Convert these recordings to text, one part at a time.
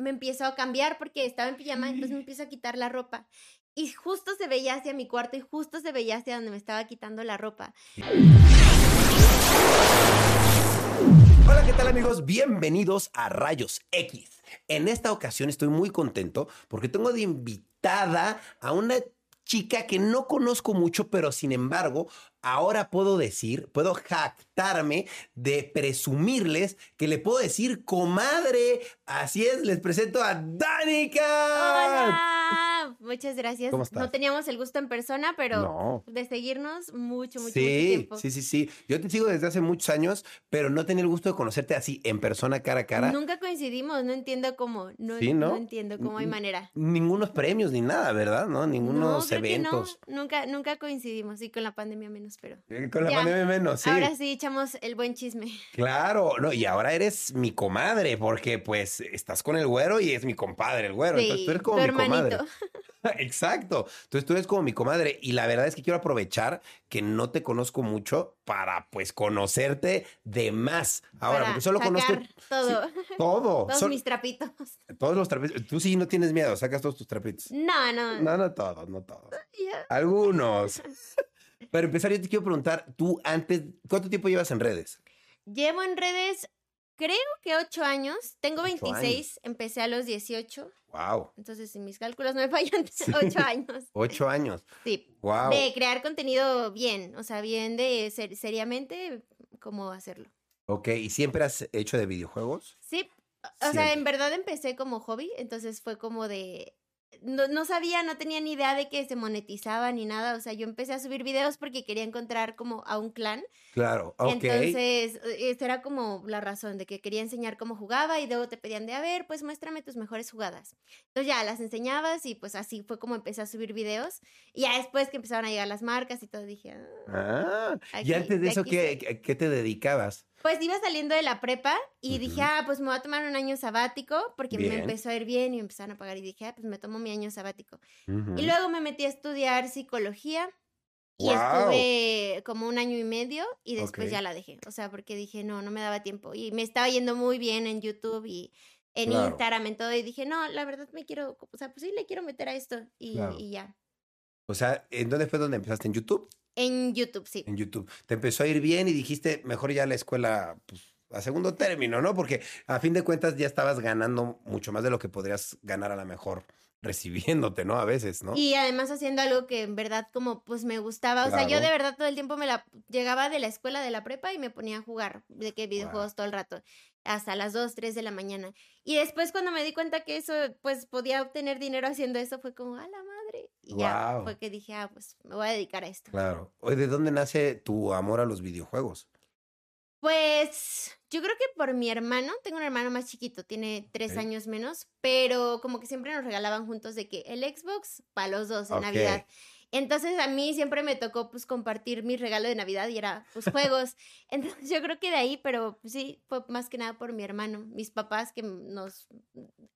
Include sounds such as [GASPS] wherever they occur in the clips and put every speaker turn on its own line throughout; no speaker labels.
me empiezo a cambiar porque estaba en pijama, entonces me empiezo a quitar la ropa. Y justo se veía hacia mi cuarto y justo se veía hacia donde me estaba quitando la ropa.
Hola, ¿qué tal amigos? Bienvenidos a Rayos X. En esta ocasión estoy muy contento porque tengo de invitada a una chica que no conozco mucho, pero sin embargo, ahora puedo decir, puedo jactarme de presumirles que le puedo decir comadre. Así es, les presento a Danica.
Muchas gracias.
¿Cómo estás?
No teníamos el gusto en persona, pero
No.
de seguirnos mucho, mucho, mucho
Sí,
tiempo.
sí, sí, sí. Yo te sigo desde hace muchos años, pero no tenía el gusto de conocerte así en persona, cara a cara.
Nunca coincidimos, no entiendo cómo, no,
Sí, ¿no?
no entiendo cómo hay manera.
Ningunos premios ni nada, ¿verdad? No, ningunos
no, que
eventos.
no, nunca, nunca coincidimos, y con la pandemia menos, pero
Con la
Ya.
pandemia menos, sí.
ahora sí echamos el buen chisme.
Claro, no, y ahora eres mi comadre, porque pues estás con el güero y es mi compadre el güero. Entonces tú eres como mi comadre. [LAUGHS] Exacto. Entonces tú eres como mi comadre. Y la verdad es que quiero aprovechar que no te conozco mucho para pues conocerte de más. Ahora,
para
porque solo conozco
todo, [LAUGHS]
todo.
todos
Sol-
mis trapitos. [LAUGHS]
Todos los trapitos. Tú sí no tienes miedo, sacas todos tus trapitos.
No, no.
No, no todos, no todos. Algunos. Para empezar, yo te quiero preguntar, tú antes, ¿cuánto tiempo llevas en redes?
Llevo en redes, creo que ocho años. Tengo
Ocho
26, empecé a los 18.
Wow.
Entonces, si mis cálculos no me [LAUGHS] fallan,
Sí.
ocho años.
Ocho años.
Sí.
Wow.
De crear contenido bien, o sea, bien de ser, seriamente, cómo hacerlo.
Ok, ¿y siempre has hecho de videojuegos?
Sí, o sea, en verdad empecé como hobby, entonces fue como de... No, no sabía, no tenía ni idea de que se monetizaba ni nada, o sea, yo empecé a subir videos porque quería encontrar como a un clan,
Claro, ok.
entonces e- esa era como la razón de que quería enseñar cómo jugaba y luego te pedían de, a ver, pues muéstrame tus mejores jugadas. Entonces ya las enseñabas y pues así fue como empecé a subir videos y ya después que empezaron a llegar las marcas y todo dije, "Ah".
Ah,
Aquí-
y antes de
de
eso,
aquí
¿qué,
soy.
qué- qué te dedicabas?
Pues iba saliendo de la prepa y dije, ah, pues me voy a tomar un año sabático porque me
Bien.
empezó a ir bien y me empezaron a pagar y dije, ah, pues me tomo mi año sabático.
Ujú.
Y luego me metí a estudiar psicología y estuve como un año y medio y después ya la dejé. O sea, porque dije, no, no me daba tiempo. Y me estaba yendo muy bien en YouTube y en
Claro.
Instagram, en todo. Y dije, no, la verdad me quiero, o sea, pues sí, le quiero meter a esto. Y,
Claro.
y ya.
O sea, ¿en dónde fue donde empezaste? ¿En YouTube?
En YouTube, sí.
En YouTube. Te empezó a ir bien y dijiste, mejor ya la escuela, pues, a segundo término, ¿no? Porque a fin de cuentas ya estabas ganando mucho más de lo que podrías ganar a la mejor recibiéndote, ¿no? A veces, ¿no?
Y además haciendo algo que en verdad como pues me gustaba. O sea, yo de verdad todo el tiempo me la llegaba de la escuela de la prepa y me ponía a jugar de que videojuegos todo el rato. Hasta las 2, 3 de la mañana. Y después cuando me di cuenta que eso, pues podía obtener dinero haciendo eso, fue como, a la madre. Y ya fue que dije, ah, pues me voy a dedicar a esto.
Claro. Oye, ¿de dónde nace tu amor a los videojuegos?
Pues yo creo que por mi hermano, tengo un hermano más chiquito, tiene tres años menos, pero como que siempre nos regalaban juntos de que el Xbox para los dos en. Navidad. Entonces a mí siempre me tocó pues compartir mi regalo de Navidad y era pues juegos. [LAUGHS] Entonces yo creo que de ahí, pero pues, sí, fue más que nada por mi hermano, mis papás que nos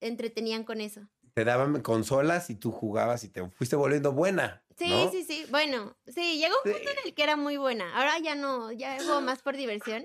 entretenían con eso.
Te daban consolas y tú jugabas y te fuiste volviendo buena.
Sí,
¿no?
sí, sí. Bueno, sí, llegó un punto
Sí.
en el que era muy buena. Ahora ya no, ya juego más por diversión,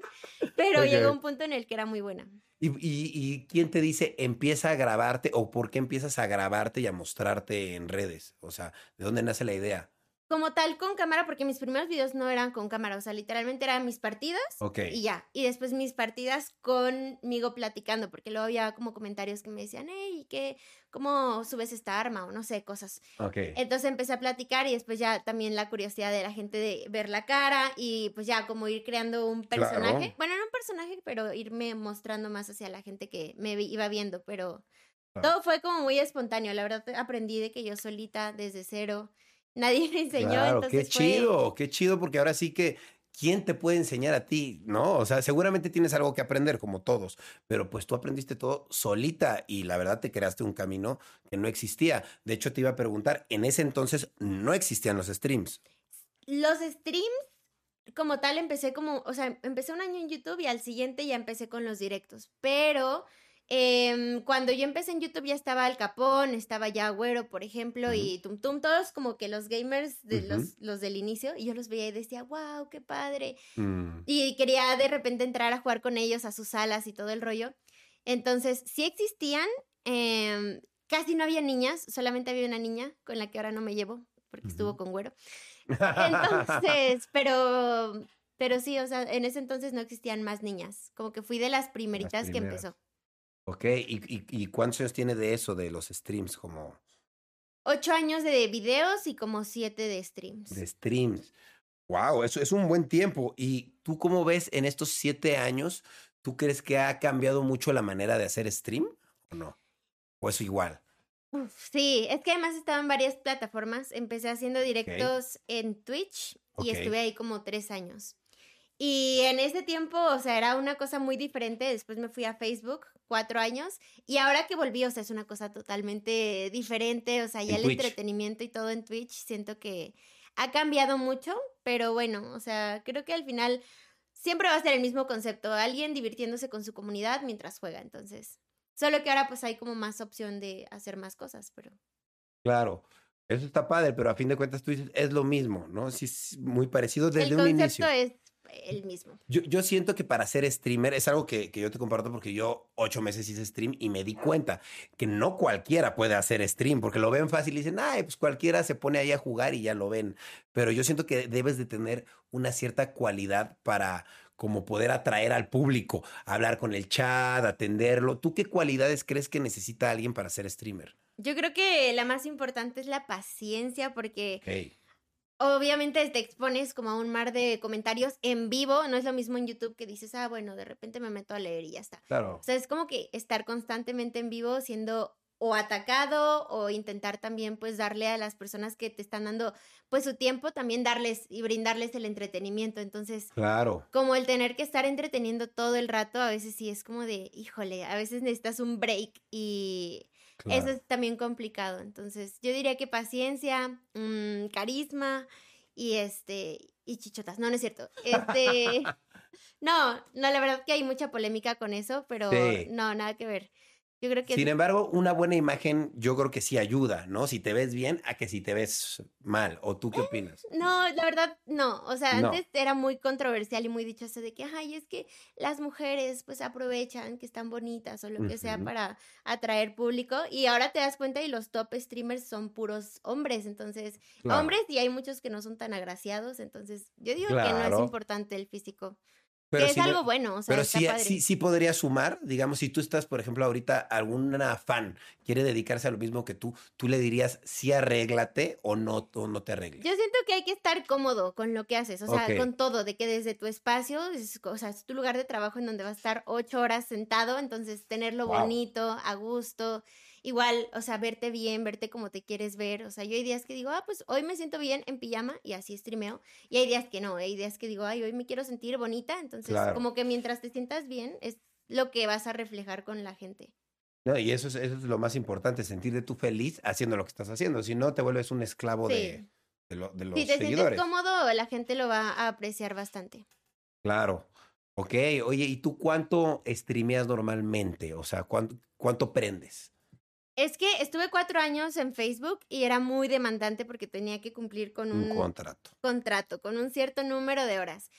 pero llegó un punto en el que era muy buena.
¿Y, y, y quién te dice empieza a grabarte o por qué empiezas a grabarte y a mostrarte en redes? O sea, ¿de dónde nace la idea?
como tal con cámara, porque mis primeros videos no eran con cámara, o sea, literalmente eran mis partidas
Ok.
y ya. Y después mis partidas conmigo platicando, porque luego había como comentarios que me decían, hey, ¿qué? ¿Cómo subes esta arma? O no sé, cosas.
Ok.
Entonces empecé a platicar y después ya también la curiosidad de la gente de ver la cara y pues ya como ir creando un personaje.
Claro.
Bueno, no un personaje, pero irme mostrando más hacia la gente que me iba viendo, pero
Claro.
todo fue como muy espontáneo. La verdad aprendí de que yo solita, desde cero, nadie [LAUGHS] me enseñó.
Claro, qué
fue-
chido, qué chido, porque ahora sí que, ¿quién te puede enseñar a ti? ¿No? O sea, seguramente tienes algo que aprender, como todos, pero pues tú aprendiste todo solita y la verdad te creaste un camino que no existía. De hecho, te iba a preguntar, en ese entonces no existían los streams.
Los streams, como tal, empecé como, o sea, empecé un año en YouTube y al siguiente ya empecé con los directos. Pero em, cuando yo empecé en YouTube ya estaba Al Capón, estaba ya Agüero, por ejemplo, y Tum Tum, todos como que los gamers, de los, los del inicio, y yo los veía y decía, wow, qué padre.
Mm,
Y quería de repente entrar a jugar con ellos a sus salas y todo el rollo. Entonces, sí existían Em, casi no había niñas, solamente había una niña con la que ahora no me llevo, porque estuvo con güero. [LAUGHS] Entonces, pero, pero sí, o sea, en ese entonces no existían más niñas. Como que fui de las primeritas que empezó.
Ok, ¿Y, y, cuántos años tiene de eso, de los streams? Como...
Ocho años de videos y como siete de streams.
De streams. Wow, eso es un buen tiempo. ¿Y tú cómo ves en estos siete años? ¿Tú crees que ha cambiado mucho la manera de hacer stream o no? ¿O es igual?
sí, es que además estaba en varias plataformas. Empecé haciendo directos en Twitch y estuve ahí como tres años. Y en ese tiempo, o sea, era una cosa muy diferente. Después me fui a Facebook, cuatro años. Y ahora que volví, o sea, es una cosa totalmente diferente. O sea, ya el entretenimiento y todo en Twitch, siento que ha cambiado mucho. Pero bueno, o sea, creo que al final siempre va a ser el mismo concepto. Alguien divirtiéndose con su comunidad mientras juega. Entonces, solo que ahora pues hay como más opción de hacer más cosas, pero...
Claro. Eso está padre, pero a fin de cuentas tú dices, es lo mismo, ¿no? Sí, es muy parecido desde un inicio.
El concepto es el mismo.
Yo, yo siento que para ser streamer es algo que, que, yo te comparto porque yo ocho meses hice stream y me di cuenta que no cualquiera puede hacer stream porque lo ven fácil y dicen, ay, pues cualquiera se pone ahí a jugar y ya lo ven. Pero yo siento que debes de tener una cierta cualidad para como poder atraer al público, hablar con el chat, atenderlo. ¿Tú qué cualidades crees que necesita alguien para ser streamer?
Yo creo que la más importante es la paciencia porque obviamente te expones como a un mar de comentarios en vivo, no es lo mismo en YouTube que dices, ah, bueno, de repente me meto a leer y ya está.
Claro.
O sea, es como que estar constantemente en vivo siendo o atacado o intentar también pues darle a las personas que te están dando pues su tiempo también darles y brindarles el entretenimiento. Entonces,
claro.
Como el tener que estar entreteniendo todo el rato, a veces sí es como de, híjole, a veces necesitas un break y eso es también complicado. Entonces, yo diría que paciencia, mm, carisma y este, y chichotas. No, no es cierto. Este, [LAUGHS] no, no, la verdad que hay mucha polémica con eso, pero no, nada que ver. Yo creo que...
Sin embargo, una buena imagen yo creo que sí ayuda, ¿no? Si te ves bien a que si te ves mal. ¿O tú qué opinas?
No, la verdad no. O sea, antes era muy controversial y muy dichoso de que, ay, es que las mujeres pues aprovechan que están bonitas o lo que sea para atraer público. Y ahora te das cuenta y los top streamers son puros hombres. Entonces, hombres y hay muchos que no son tan agraciados. Entonces, yo digo que no es importante el físico. Pero que es algo bueno, o sea,
Pero sí, sí, sí podría sumar, digamos, si tú estás, por ejemplo, ahorita alguna fan quiere dedicarse a lo mismo que tú, tú le dirías, sí arréglate o no, o no te arregles.
Yo siento que hay que estar cómodo con lo que haces, o sea, con todo, de que desde tu espacio, o sea, es tu lugar de trabajo en donde vas a estar ocho horas sentado, entonces tenerlo bonito, a gusto, igual, o sea, verte bien, verte como te quieres ver. O sea, yo hay días que digo, ah, pues hoy me siento bien en pijama y así streameo. Y hay días que no, hay días que digo, ay, hoy me quiero sentir bonita. Entonces, como que mientras te sientas bien, es lo que vas a reflejar con la gente.
No, y eso es, eso es lo más importante, sentirte tú feliz haciendo lo que estás haciendo. Si no, te vuelves un esclavo de, de, lo, de, los
si te sientes cómodo, la gente lo va a apreciar bastante.
Claro. Ok, oye, ¿y tú cuánto streameas normalmente? O sea, ¿cuánto, cuánto prendes?
Es que estuve cuatro años en Facebook y era muy demandante porque tenía que cumplir con un,
contrato.
Contrato, con un cierto número de horas.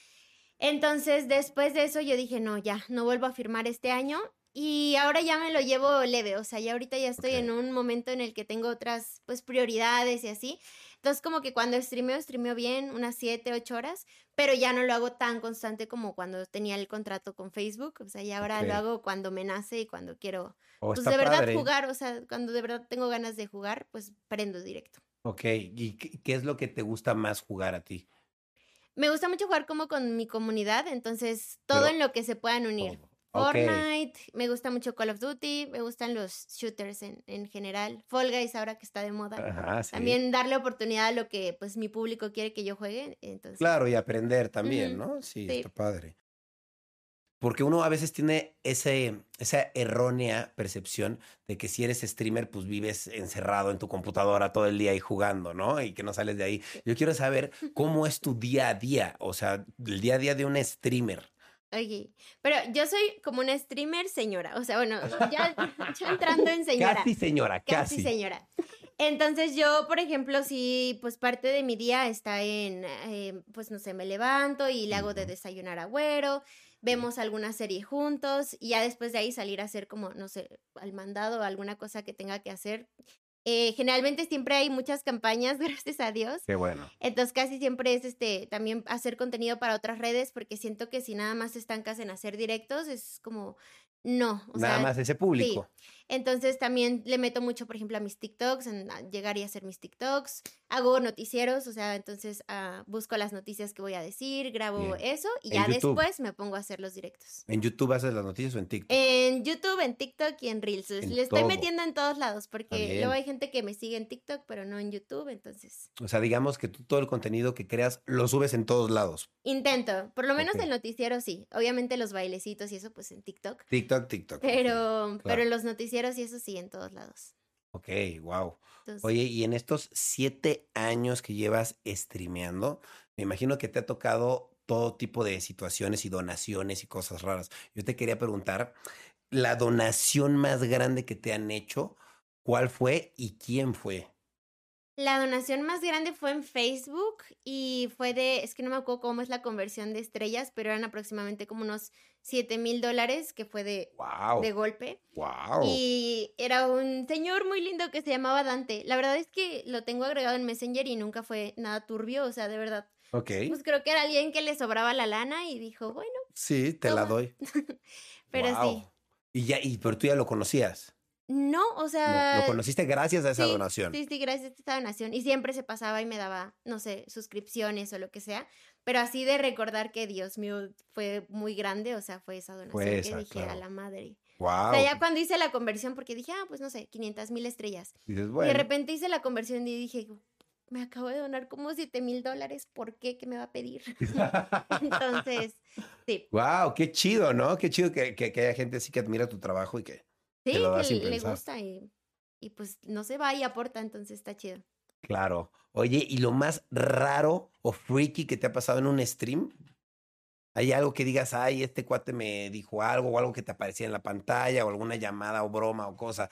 Entonces, después de eso, yo dije, no, ya, no vuelvo a firmar este año. Y ahora ya me lo llevo leve, o sea, ya ahorita ya estoy en un momento en el que tengo otras, pues, prioridades y así. Entonces, como que cuando streameo, streameo bien, unas 7, 8 horas, pero ya no lo hago tan constante como cuando tenía el contrato con Facebook. O sea, ya ahora lo hago cuando me nace y cuando quiero, oh, pues de verdad jugar. O sea, cuando de verdad tengo ganas de jugar, pues prendo directo.
Ok, ¿y qué es lo que te gusta más jugar a ti?
Me gusta mucho jugar como con mi comunidad, entonces todo en lo que se puedan unir. Fortnite, me gusta mucho Call of Duty, me gustan los shooters en, en general. Fall Guys ahora que está de moda. También darle oportunidad a lo que pues mi público quiere que yo juegue. Entonces...
Claro, y aprender también, ¿no? Sí, está padre. Porque uno a veces tiene ese, esa errónea percepción de que si eres streamer, pues vives encerrado en tu computadora todo el día y jugando, ¿no? Y que no sales de ahí. Yo quiero saber cómo es tu día a día, o sea, el día a día de un streamer.
Ok, pero yo soy como una streamer señora, o sea, bueno, [LAUGHS] ya, entrando en señora.
Casi señora, casi.
Casi señora. Entonces yo, por ejemplo, si pues parte de mi día está en, eh, pues no sé, me levanto y le hago de desayunar a güero, vemos alguna serie juntos y ya después de ahí salir a hacer como, no sé, al mandado o alguna cosa que tenga que hacer. Eh, generalmente siempre hay muchas campañas, [LAUGHS] gracias a Dios.
Qué bueno.
Entonces casi siempre es este también hacer contenido para otras redes porque siento que si nada más te estancas en hacer directos es como no, o
Nada
sea,
más ese público.
Entonces también le meto mucho, por ejemplo, a mis TikToks, en a llegar y hacer mis TikToks. Hago noticieros, o sea, entonces ah, busco las noticias que voy a decir, grabo
Bien.
eso y ya
YouTube.
después me pongo a hacer los directos.
¿En YouTube haces las noticias o en TikTok?
En YouTube, en TikTok y en Reels.
En
Le estoy metiendo en todos lados porque
bien.
luego hay gente que me sigue en TikTok, pero no en YouTube, entonces
O sea, digamos que tú todo el contenido que creas lo subes en todos lados.
intento. Por lo menos el noticiero sí. Obviamente los bailecitos y eso pues en TikTok.
TikTok, TikTok.
Pero, pero los noticieros y eso sí en todos lados.
Ok, wow.
Entonces,
Oye, y en estos siete años que llevas streameando, me imagino que te ha tocado todo tipo de situaciones y donaciones y cosas raras. Yo te quería preguntar, la donación más grande que te han hecho, ¿cuál fue y quién fue?
La donación más grande fue en Facebook y fue de, es que no me acuerdo cómo es la conversión de estrellas, pero eran aproximadamente como unos 7 mil dólares que fue de,
Wow.
de golpe.
Wow.
Y era un señor muy lindo que se llamaba Dante. La verdad es que lo tengo agregado en Messenger y nunca fue nada turbio, o sea, de verdad.
Ok.
Pues creo que era alguien que le sobraba la lana y dijo, bueno,
Sí, te la doy. [LAUGHS]
pero sí.
Guau. Y ya, y pero tú ya lo conocías.
No, o sea...
lo conociste gracias a esa
sí,
donación.
Sí, sí, gracias a esta donación. Y siempre se pasaba y me daba, no sé, suscripciones o lo que sea. Pero así de recordar que, Dios mío, fue muy grande, o sea, fue esa donación
Fue
que dije a la madre.
Wow.
O sea, ya cuando hice la conversión, porque dije, ah, pues no sé, 500 mil estrellas.
Dices,
Y de
bueno.
repente hice la conversión y dije, me acabo de donar como 7 mil dólares, ¿por qué? ¿Qué me va a pedir? [LAUGHS] Entonces, sí.
Wow, qué chido, ¿no? Qué chido que, que, que haya gente así que admira tu trabajo y que.
Sí, que le
pensar.
gusta y, y pues no se va y aporta, entonces está chido.
Claro. Oye, ¿y lo más raro o freaky que te ha pasado en un stream? ¿Hay algo que digas, ay, este cuate me dijo algo o algo que te aparecía en la pantalla o alguna llamada o broma o cosa?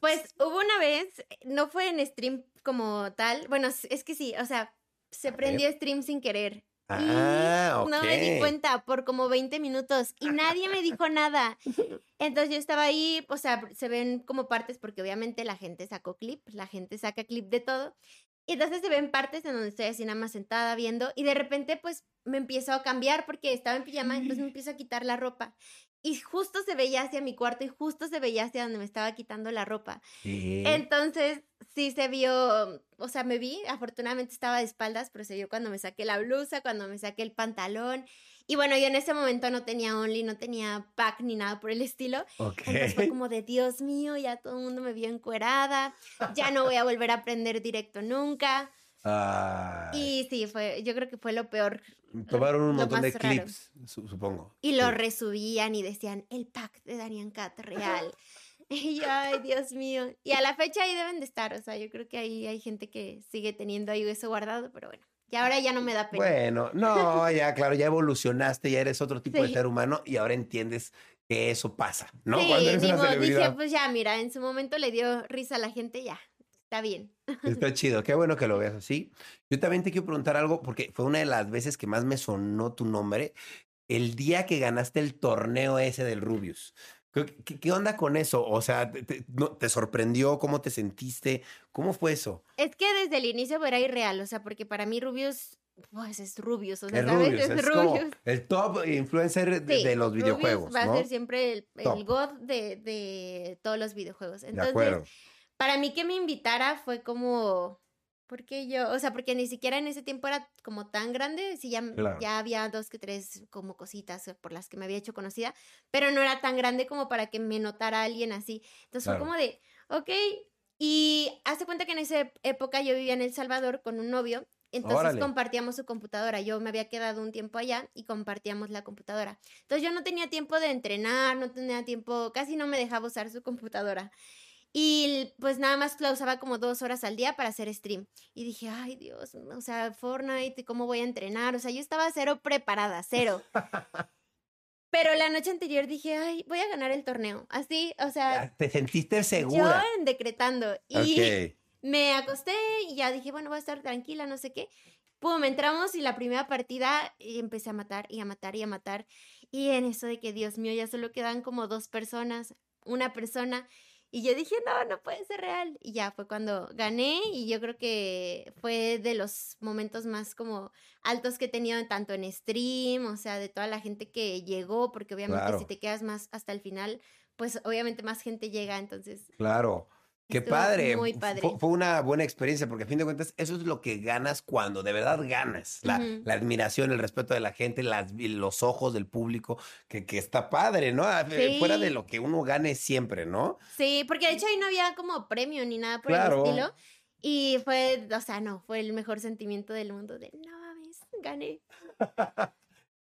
Pues hubo una vez, no fue en stream como tal, bueno, es que sí, o sea, se prendió stream sin querer.
Ah,
no me di cuenta por como 20 minutos y nadie me dijo nada. [LAUGHS] Entonces yo estaba ahí, o sea, se ven como partes porque obviamente la gente sacó clip, la gente saca clip de todo. Y entonces se ven partes en donde estoy así nada más sentada viendo y de repente pues me empiezo a cambiar porque estaba en pijama, entonces me empiezo a quitar la ropa. Y justo se veía hacia mi cuarto y justo se veía hacia donde me estaba quitando la ropa. Entonces, sí se vio, o sea, me vi, afortunadamente estaba de espaldas, pero se vio cuando me saqué la blusa, cuando me saqué el pantalón. Y bueno, yo en ese momento no tenía Only, no tenía pack ni nada por el estilo. Entonces fue como de, Dios mío, ya todo el mundo me vio encuerada, ya no voy a volver a aprender directo nunca.
Ay,
Y sí, fue, yo creo que fue lo peor.
tomaron un montón de
raro.
clips, su- supongo.
Y lo
Sí.
resubían y decían, el pack de Darian Cat real. [LAUGHS] [LAUGHS] Y yo, ay, Dios mío. Y a la fecha ahí deben de estar, o sea, yo creo que ahí hay gente que sigue teniendo ahí eso guardado, pero bueno, y ahora ya no me da pena.
Bueno, no, ya, claro, ya evolucionaste, ya eres otro tipo de ser humano y ahora entiendes que eso pasa, ¿no?
sí,
Cuando eres una
modo, dije,
celebridad.
pues ya, mira, en su momento le dio risa a la gente, ya, está bien.
Está [LAUGHS] chido, qué bueno que lo veas así. Yo también te quiero preguntar algo, porque fue una de las veces que más me sonó tu nombre, el día que ganaste el torneo ese del Rubius. ¿Qué, qué- onda con eso? O sea, ¿te, te- no- ¿te sorprendió? ¿Cómo te sentiste? ¿Cómo fue eso?
Es que desde el inicio era irreal, o sea, porque para mí Rubius, pues es Rubius, o sea,
El
¿sabes?
Rubius, es como el top influencer de,
Sí,
de los
Rubius
videojuegos,
va a
¿no?
ser siempre el, el god de, de todos los videojuegos.
De
Entonces,
acuerdo.
Para mí que me invitara fue como, ¿por qué yo? O sea, porque ni siquiera en ese tiempo era como tan grande, sí, ya,
Claro.
ya había dos que tres como cositas por las que me había hecho conocida, pero no era tan grande como para que me notara alguien así. Entonces
Claro.
fue como de, ok, y hace cuenta que en esa época yo vivía en El Salvador con un novio. Entonces
Órale.
compartíamos su computadora. Yo me había quedado un tiempo allá y compartíamos la computadora. Entonces yo no tenía tiempo de entrenar, no tenía tiempo, casi no me dejaba usar su computadora. Y pues nada más la usaba como dos horas al día para hacer stream. Y dije, ay Dios, o sea, Fortnite, ¿cómo voy a entrenar? O sea, yo estaba cero preparada, cero. Pero la noche anterior dije, ay, voy a ganar el torneo. Así, o sea,
¿Te sentiste
yo
segura?
en decretando. Y
Ok. [LAUGHS]
me acosté y ya dije, bueno, voy a estar tranquila, no sé qué. Pum, entramos y la primera partida y empecé a matar y a matar y a matar. Y en eso de que, Dios mío, ya solo quedan como dos personas, una persona. Y yo dije, no, no puede ser real. Y ya fue cuando gané y yo creo que fue de los momentos más como altos que he tenido tanto en stream, o sea, de toda la gente que llegó, porque obviamente
Claro.
si te quedas más hasta el final, pues obviamente más gente llega, entonces
Claro. Qué
Estuvo
padre.
muy padre.
Fue, fue una buena experiencia porque a fin de cuentas eso es lo que ganas cuando de verdad ganas. La,
Ujú.
la admiración, el respeto de la gente, las, los ojos del público, que, que está padre, ¿no?
Sí.
Fuera de lo que uno gane siempre, ¿no?
Sí, porque de hecho ahí no había como premio ni nada por
Claro.
el estilo. Y fue, o sea, no, fue el mejor sentimiento del mundo de, no mames, gané.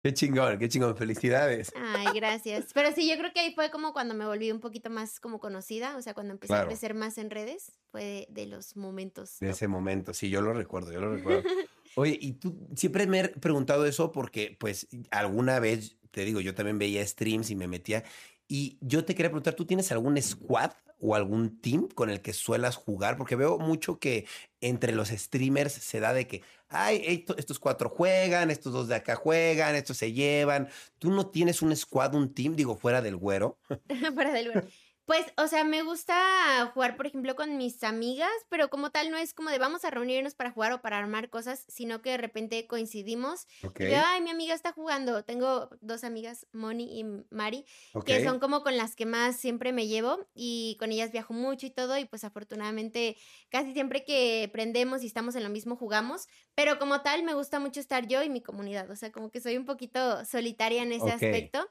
Qué chingón, qué chingón. Felicidades.
Ay, gracias. Pero sí, yo creo que ahí fue como cuando me volví un poquito más como conocida, o sea, cuando empecé
Claro.
a crecer más en redes, fue de, los momentos.
De
top.
ese momento, sí, yo lo recuerdo, yo lo recuerdo. [LAUGHS] Oye, y tú siempre me he preguntado eso porque, pues, alguna vez, te digo, yo también veía streams y me metía. Y yo te quería preguntar, ¿tú tienes algún squad o algún team con el que suelas jugar? Porque veo mucho que entre los streamers se da de que, ay, esto- estos cuatro juegan, estos dos de acá juegan, estos se llevan. ¿Tú no tienes un squad, un team, digo, fuera del güero? [LAUGHS]
Para del güero. Pues, o sea, me gusta jugar, por ejemplo, con mis amigas, pero como tal no es como de vamos a reunirnos para jugar o para armar cosas, sino que de repente coincidimos Y yo, ay, mi amiga está jugando. Tengo dos amigas, Moni y Mari, que son como con las que más siempre me llevo y con ellas viajo mucho y todo y pues afortunadamente casi siempre que prendemos y estamos en lo mismo jugamos, pero como tal me gusta mucho estar yo y mi comunidad, o sea, como que soy un poquito solitaria en ese aspecto.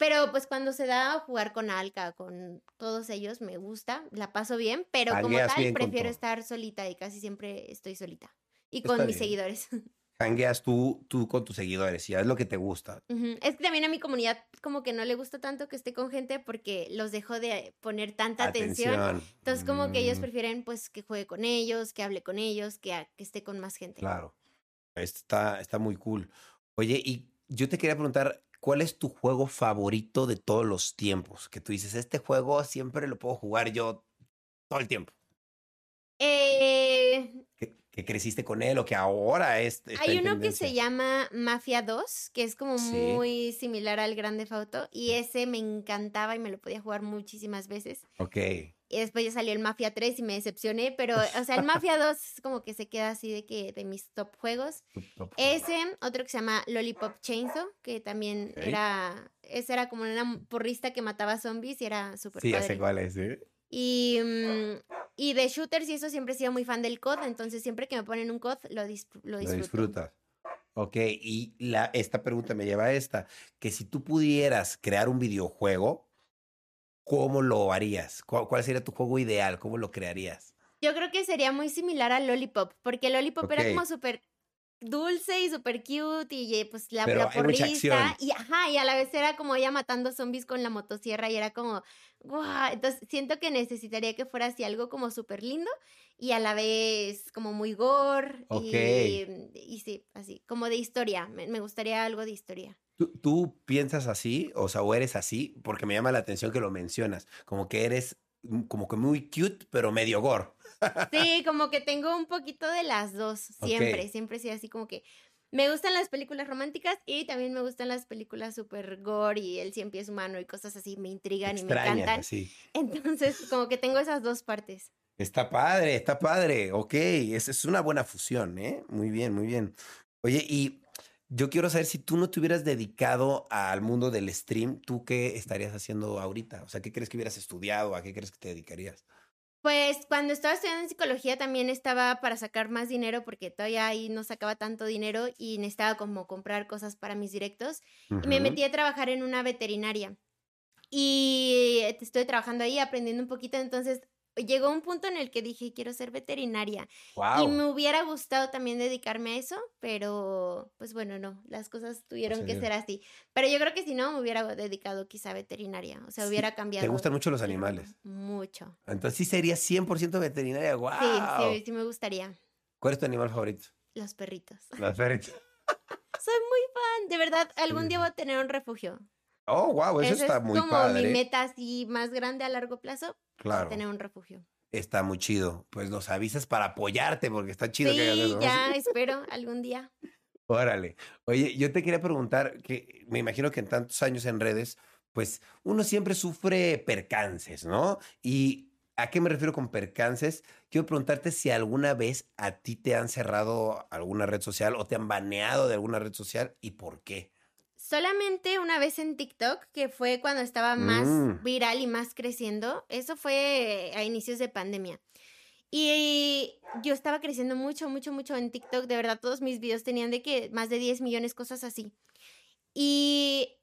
Pero pues cuando se da jugar con Alca, con todos ellos, me gusta, la paso bien, pero como
Hangueas
tal
bien con
prefiero estar solita y casi siempre estoy solita. Y
Está
con mis
bien.
seguidores. [LAUGHS]
Hangueas tú, tú con tus seguidores, ya es lo que te gusta.
Ujú. Es que también a mi comunidad como que no le gusta tanto que esté con gente porque los dejo de poner tanta atención. Entonces como que ellos
Mm,
prefieren pues que juegue con ellos, que hable con ellos, que, a- que esté con más gente.
Claro. Está, está muy cool. Oye, y yo te quería preguntar, ¿cuál es tu juego favorito de todos los tiempos? Que tú dices, este juego siempre lo puedo jugar yo todo el tiempo.
Eh,
Que, que creciste con él o que ahora es.
hay uno que se llama Mafia 2, que es como
Sí.
muy similar al Grande Auto y ese me encantaba y me lo podía jugar muchísimas veces.
Ok.
Y después ya salió el Mafia 3 y me decepcioné, pero o sea, el [LAUGHS] Mafia 2 es como que se queda así de que de mis top juegos.
top.
Ese, otro que se llama Lollipop Chainsaw, que también era, ese era como una porrista que mataba zombies y era súper
Sí, ya
padre.
sé cuál es. ¿eh?
Y, mm, y de shooters y eso siempre he sido muy fan del COD, entonces siempre que me ponen un COD lo, dis- lo
disfrutas. Ok, y la, esta pregunta me lleva a esta, que si tú pudieras crear un videojuego, ¿cómo lo harías? ¿Cuál, sería tu juego ideal? ¿Cómo lo crearías?
Yo creo que sería muy similar al Lollipop, porque Lollipop era como súper dulce y súper cute y eh, pues la,
Pero
la porrista y ajá y a la vez era como ella matando zombies con la motosierra y era como guau entonces siento que necesitaría que fuera así algo como súper lindo y a la vez como muy gore
Ok.
y, y sí así como de historia me, me gustaría algo de historia
¿Tú, tú piensas así? O sea, o eres así, porque me llama la atención que lo mencionas, como que eres como que muy cute, pero medio gore.
sí [LAUGHS] como que tengo un poquito de las dos siempre
Ok.
siempre sí así como que me gustan las películas románticas y también me gustan las películas super gore y el cien pies humano y cosas así me intrigan y me encantan
así. [LAUGHS]
Entonces, como que tengo esas dos partes.
Está padre, está padre. Ok, esa es una buena fusión, ¿eh? Muy bien, muy bien. Oye, y yo quiero saber si tú no te hubieras dedicado al mundo del stream, ¿tú qué estarías haciendo ahorita? O sea, ¿qué crees que hubieras estudiado? ¿A qué crees que te dedicarías?
Pues cuando estaba estudiando en psicología también estaba para sacar más dinero porque todavía ahí no sacaba tanto dinero y necesitaba como comprar cosas para mis directos. Y me metí a trabajar en una veterinaria. Y estoy trabajando ahí aprendiendo un poquito. Entonces llegó un punto en el que dije, quiero ser veterinaria. Y me hubiera gustado también dedicarme a eso, pero pues bueno, no, las cosas tuvieron que ser así. Pero yo creo que si no, me hubiera dedicado quizá a veterinaria, o sea,
Sí,
hubiera cambiado.
¿Te gustan mucho los animales?
Mucho.
Entonces sí serías 100% veterinaria. ¡Wow!
Sí, sí, sí me gustaría.
¿Cuál es tu animal favorito?
Los perritos.
Las perritas. [LAUGHS]
Soy muy fan, de verdad, algún día voy a tener un refugio.
Oh, wow, eso está
es
muy
como
padre.
mi meta así más grande a largo plazo,
Claro.
tener un refugio.
Está muy chido. Pues nos avisas para apoyarte porque está chido que hagas
Sí,
eso.
ya [LAUGHS] espero algún día.
Órale. Oye, yo te quería preguntar, que me imagino que en tantos años en redes, pues uno siempre sufre percances, ¿no? Y ¿a qué me refiero con percances? Quiero preguntarte si alguna vez a ti te han cerrado alguna red social o te han baneado de alguna red social y por qué.
Solamente una vez en TikTok, que fue cuando estaba más
Mm.
viral y más creciendo. Eso fue a inicios de pandemia. Y yo estaba creciendo mucho, mucho, mucho en TikTok. De verdad, todos mis videos tenían de que más de 10 millones, cosas así. Y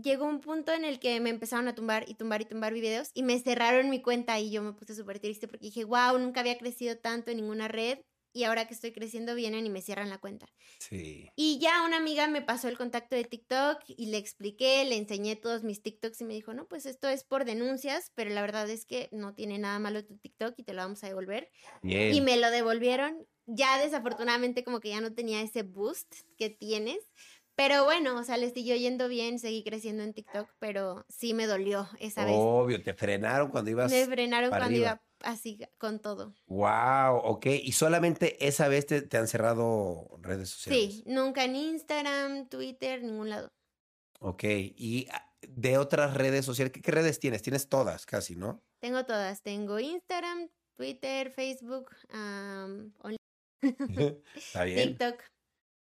llegó un punto en el que me empezaron a tumbar y tumbar y tumbar videos y me cerraron mi cuenta y yo me puse súper triste porque dije, wow, nunca había crecido tanto en ninguna red y ahora que estoy creciendo vienen y me cierran la cuenta.
Sí.
Y ya una amiga me pasó el contacto de TikTok y le expliqué, le enseñé todos mis TikToks y me dijo, no, pues esto es por denuncias, pero la verdad es que no tiene nada malo tu TikTok y te lo vamos a devolver.
Bien.
Y me lo devolvieron. Ya desafortunadamente como que ya no tenía ese boost que tienes. Pero bueno, o sea, le siguió yendo bien, seguí creciendo en TikTok, pero sí me dolió esa vez.
Obvio, te frenaron cuando ibas.
Me frenaron
para
cuando
arriba.
iba así con todo.
Wow, ok. Y solamente esa vez te, te han cerrado redes sociales.
Sí, nunca en Instagram, Twitter, ningún lado.
Ok. Y ah, de otras redes sociales, ¿qué, qué redes tienes? Tienes todas, casi, ¿no?
Tengo todas. Tengo Instagram, Twitter, Facebook, Only- [LAUGHS]
Está bien. [LAUGHS]
TikTok.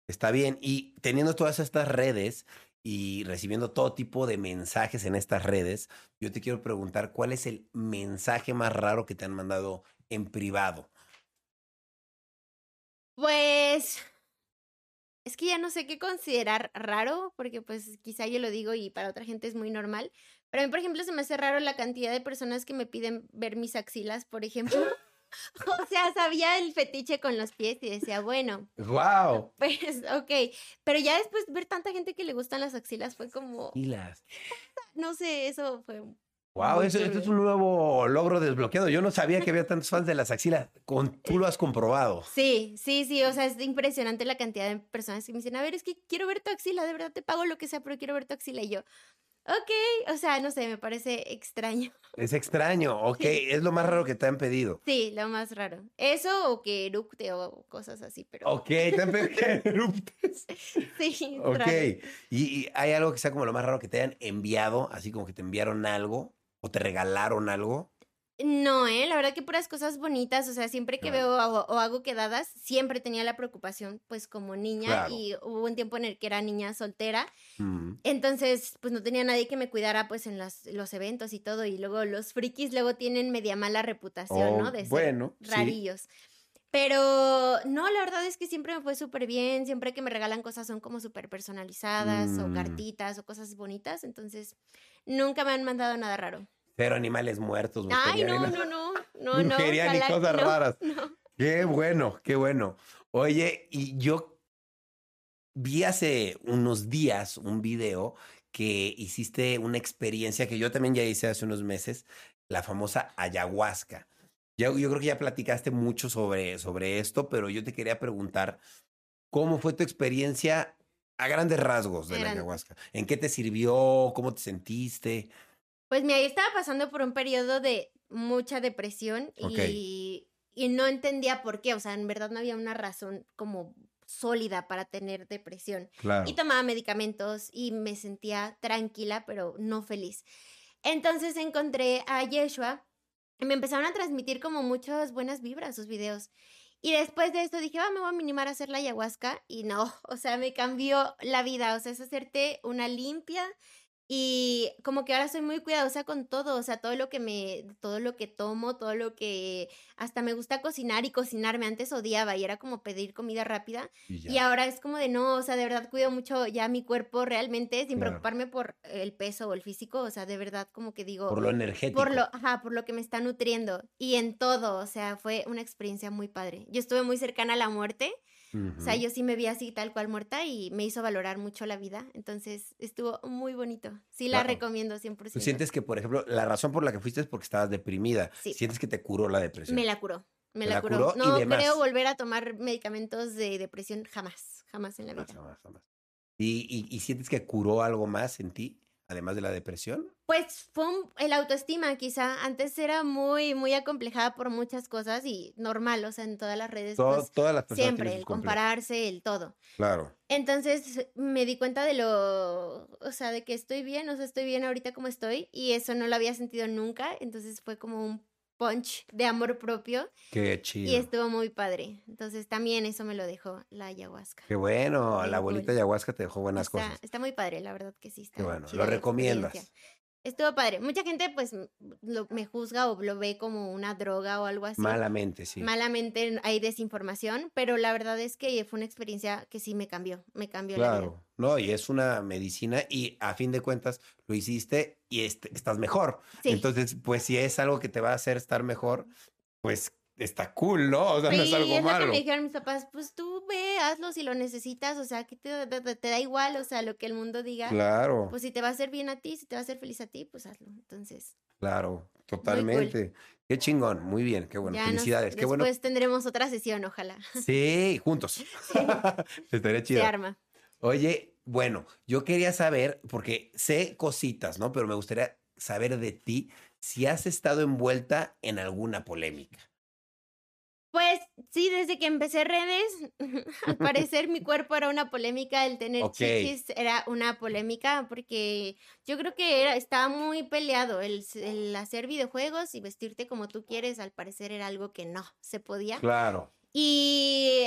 Está bien. Y teniendo todas estas redes y recibiendo todo tipo de mensajes en estas redes, yo te quiero preguntar, ¿cuál es el mensaje más raro que te han mandado en privado?
Pues es que ya no sé qué considerar raro, porque pues quizá yo lo digo y para otra gente es muy normal. Pero a mí, por ejemplo, se me hace raro la cantidad de personas que me piden ver mis axilas, por ejemplo. [LAUGHS] o sea, sabía el fetiche con los pies y decía, bueno,
¡Wow!
pues ok. Pero ya después ver tanta gente que le gustan las axilas fue como,
Y las.
no sé, eso fue
Wow, eso, esto es un nuevo logro desbloqueado. Yo no sabía que había tantos fans de las axilas. Con, tú lo has comprobado.
Sí, sí, sí, o sea, es impresionante la cantidad de personas que me dicen, a ver, es que quiero ver tu axila, de verdad te pago lo que sea, pero quiero ver tu axila. Y yo, ok, o sea, no sé, me parece extraño. [LAUGHS]
Es extraño, ok. Es lo más raro que te han pedido.
Sí, lo más raro. Eso o que eructe o cosas así, pero
Ok, te han pedido que [LAUGHS] eruptes.
sí,
Ok.
raro.
¿Y, y hay algo que sea como lo más raro que te hayan enviado? Así como que te enviaron algo o te regalaron algo.
No, eh, la verdad que puras cosas bonitas, o sea, siempre que
Claro.
veo o, o hago quedadas, siempre tenía la preocupación, pues como niña,
Claro.
y hubo un tiempo en el que era niña soltera,
Mm.
Entonces, pues no tenía nadie que me cuidara pues en las- los eventos y todo. Y luego los frikis luego tienen media mala reputación,
Oh,
¿no? De ser
bueno, sí.
rarillos. Pero no, la verdad es que siempre me fue súper bien. Siempre que me regalan cosas son como súper personalizadas o
Mm.
cartitas o cosas bonitas. Entonces, nunca me han mandado nada raro.
Cero animales muertos.
Ay, no, no, no, no, no. [LAUGHS]
Brujería ni cosas
no,
raras.
no.
Qué bueno, qué bueno. Oye, y yo vi hace unos días un video que hiciste una experiencia que yo también ya hice hace unos meses, la famosa ayahuasca. Yo, yo creo que ya platicaste mucho sobre, sobre esto, pero yo te quería preguntar, ¿cómo fue tu experiencia a grandes rasgos de la ayahuasca? ¿En qué te sirvió? ¿Cómo te sentiste?
Pues mira, yo estaba pasando por un periodo de mucha depresión y, y no entendía por qué, o sea, en verdad no había una razón como sólida para tener depresión.
Claro.
Y tomaba medicamentos y me sentía tranquila, pero no feliz. Entonces encontré a Yeshua y me empezaron a transmitir como muchas buenas vibras sus videos. Y después de esto dije, va, me voy a minimar a hacer la ayahuasca. Y no, [LAUGHS] o sea, me cambió la vida. O sea, es hacerte una limpia. Y como que ahora soy muy cuidadosa con todo, o sea, todo lo que me, todo lo que tomo, todo lo que, hasta me gusta cocinar y cocinarme. Antes odiaba y era como pedir comida rápida.
Y
ahora es como de no, o sea, de verdad cuido mucho ya mi cuerpo realmente, sin
Claro.
preocuparme por el peso o el físico, o sea, de verdad como que digo,
Por lo energético.
por lo, ajá, por lo que me está nutriendo y en todo, o sea, fue una experiencia muy padre. Yo estuve muy cercana a la muerte, o sea, yo sí me vi así tal cual muerta y me hizo valorar mucho la vida, entonces estuvo muy bonito. Sí la
Claro.
recomiendo 100%.
¿Tú sientes que, por ejemplo, la razón por la que fuiste es porque estabas deprimida?
Sí.
¿Sientes que te curó la depresión?
Me la curó. Me la,
la
curó.
curó y
No
demás.
creo volver a tomar medicamentos de depresión jamás, jamás en la vida.
Jamás, jamás, jamás. ¿Y, y, y sientes que curó algo más en ti? Además de la depresión?
Pues fue un- el autoestima, quizá. Antes era muy, muy acomplejada por muchas cosas y normal, o sea, en todas las redes, pues,
todas las personas
siempre, el compararse, el todo.
Claro.
Entonces me di cuenta de lo, o sea, de que estoy bien, o sea, estoy bien ahorita como estoy y eso no lo había sentido nunca, entonces fue como un punch de amor propio
Qué
y
chido.
estuvo muy padre. Entonces también eso me lo dejó la ayahuasca.
Qué bueno. La abuelita
cool.
ayahuasca te dejó buenas
está,
cosas.
está muy padre, la verdad que sí está.
Qué bueno. ¿Lo recomiendas?
Estuvo padre. Mucha gente pues lo, me juzga o lo ve como una droga o algo así.
Malamente, sí.
Malamente hay desinformación, pero la verdad es que fue una experiencia que sí me cambió, me cambió la vida.
Claro. No, y es una medicina y a fin de cuentas lo hiciste y est- estás mejor.
Sí.
Entonces, pues si es algo que te va a hacer estar mejor, pues está cool, ¿no? O sea, no es
Sí,
algo
es lo que
malo.
me dijeron mis papás, pues tú ve, hazlo si lo necesitas, o sea, que te, te- te- te da igual, o sea, lo que el mundo diga,
Claro,
pues si te va a hacer bien a ti, si te va a hacer feliz a ti, pues hazlo. Entonces,
claro, totalmente. Qué chingón, muy bien, qué bueno.
ya nos-
Felicidades, qué
después
bueno.
tendremos otra sesión, ojalá.
Sí, juntos. [LAUGHS] [LAUGHS] Estaría
Se
chido.
arma.
Oye, bueno, yo quería saber, porque sé cositas, ¿no? Pero me gustaría saber de ti si has estado envuelta en alguna polémica.
Pues sí, desde que empecé redes, [LAUGHS] al [LAUGHS] parecer mi cuerpo era una polémica, el tener
Ok.
chiquis era una polémica, porque yo creo que era, estaba muy peleado el, el hacer videojuegos y vestirte como tú quieres, al parecer era algo que no se podía.
Claro.
Y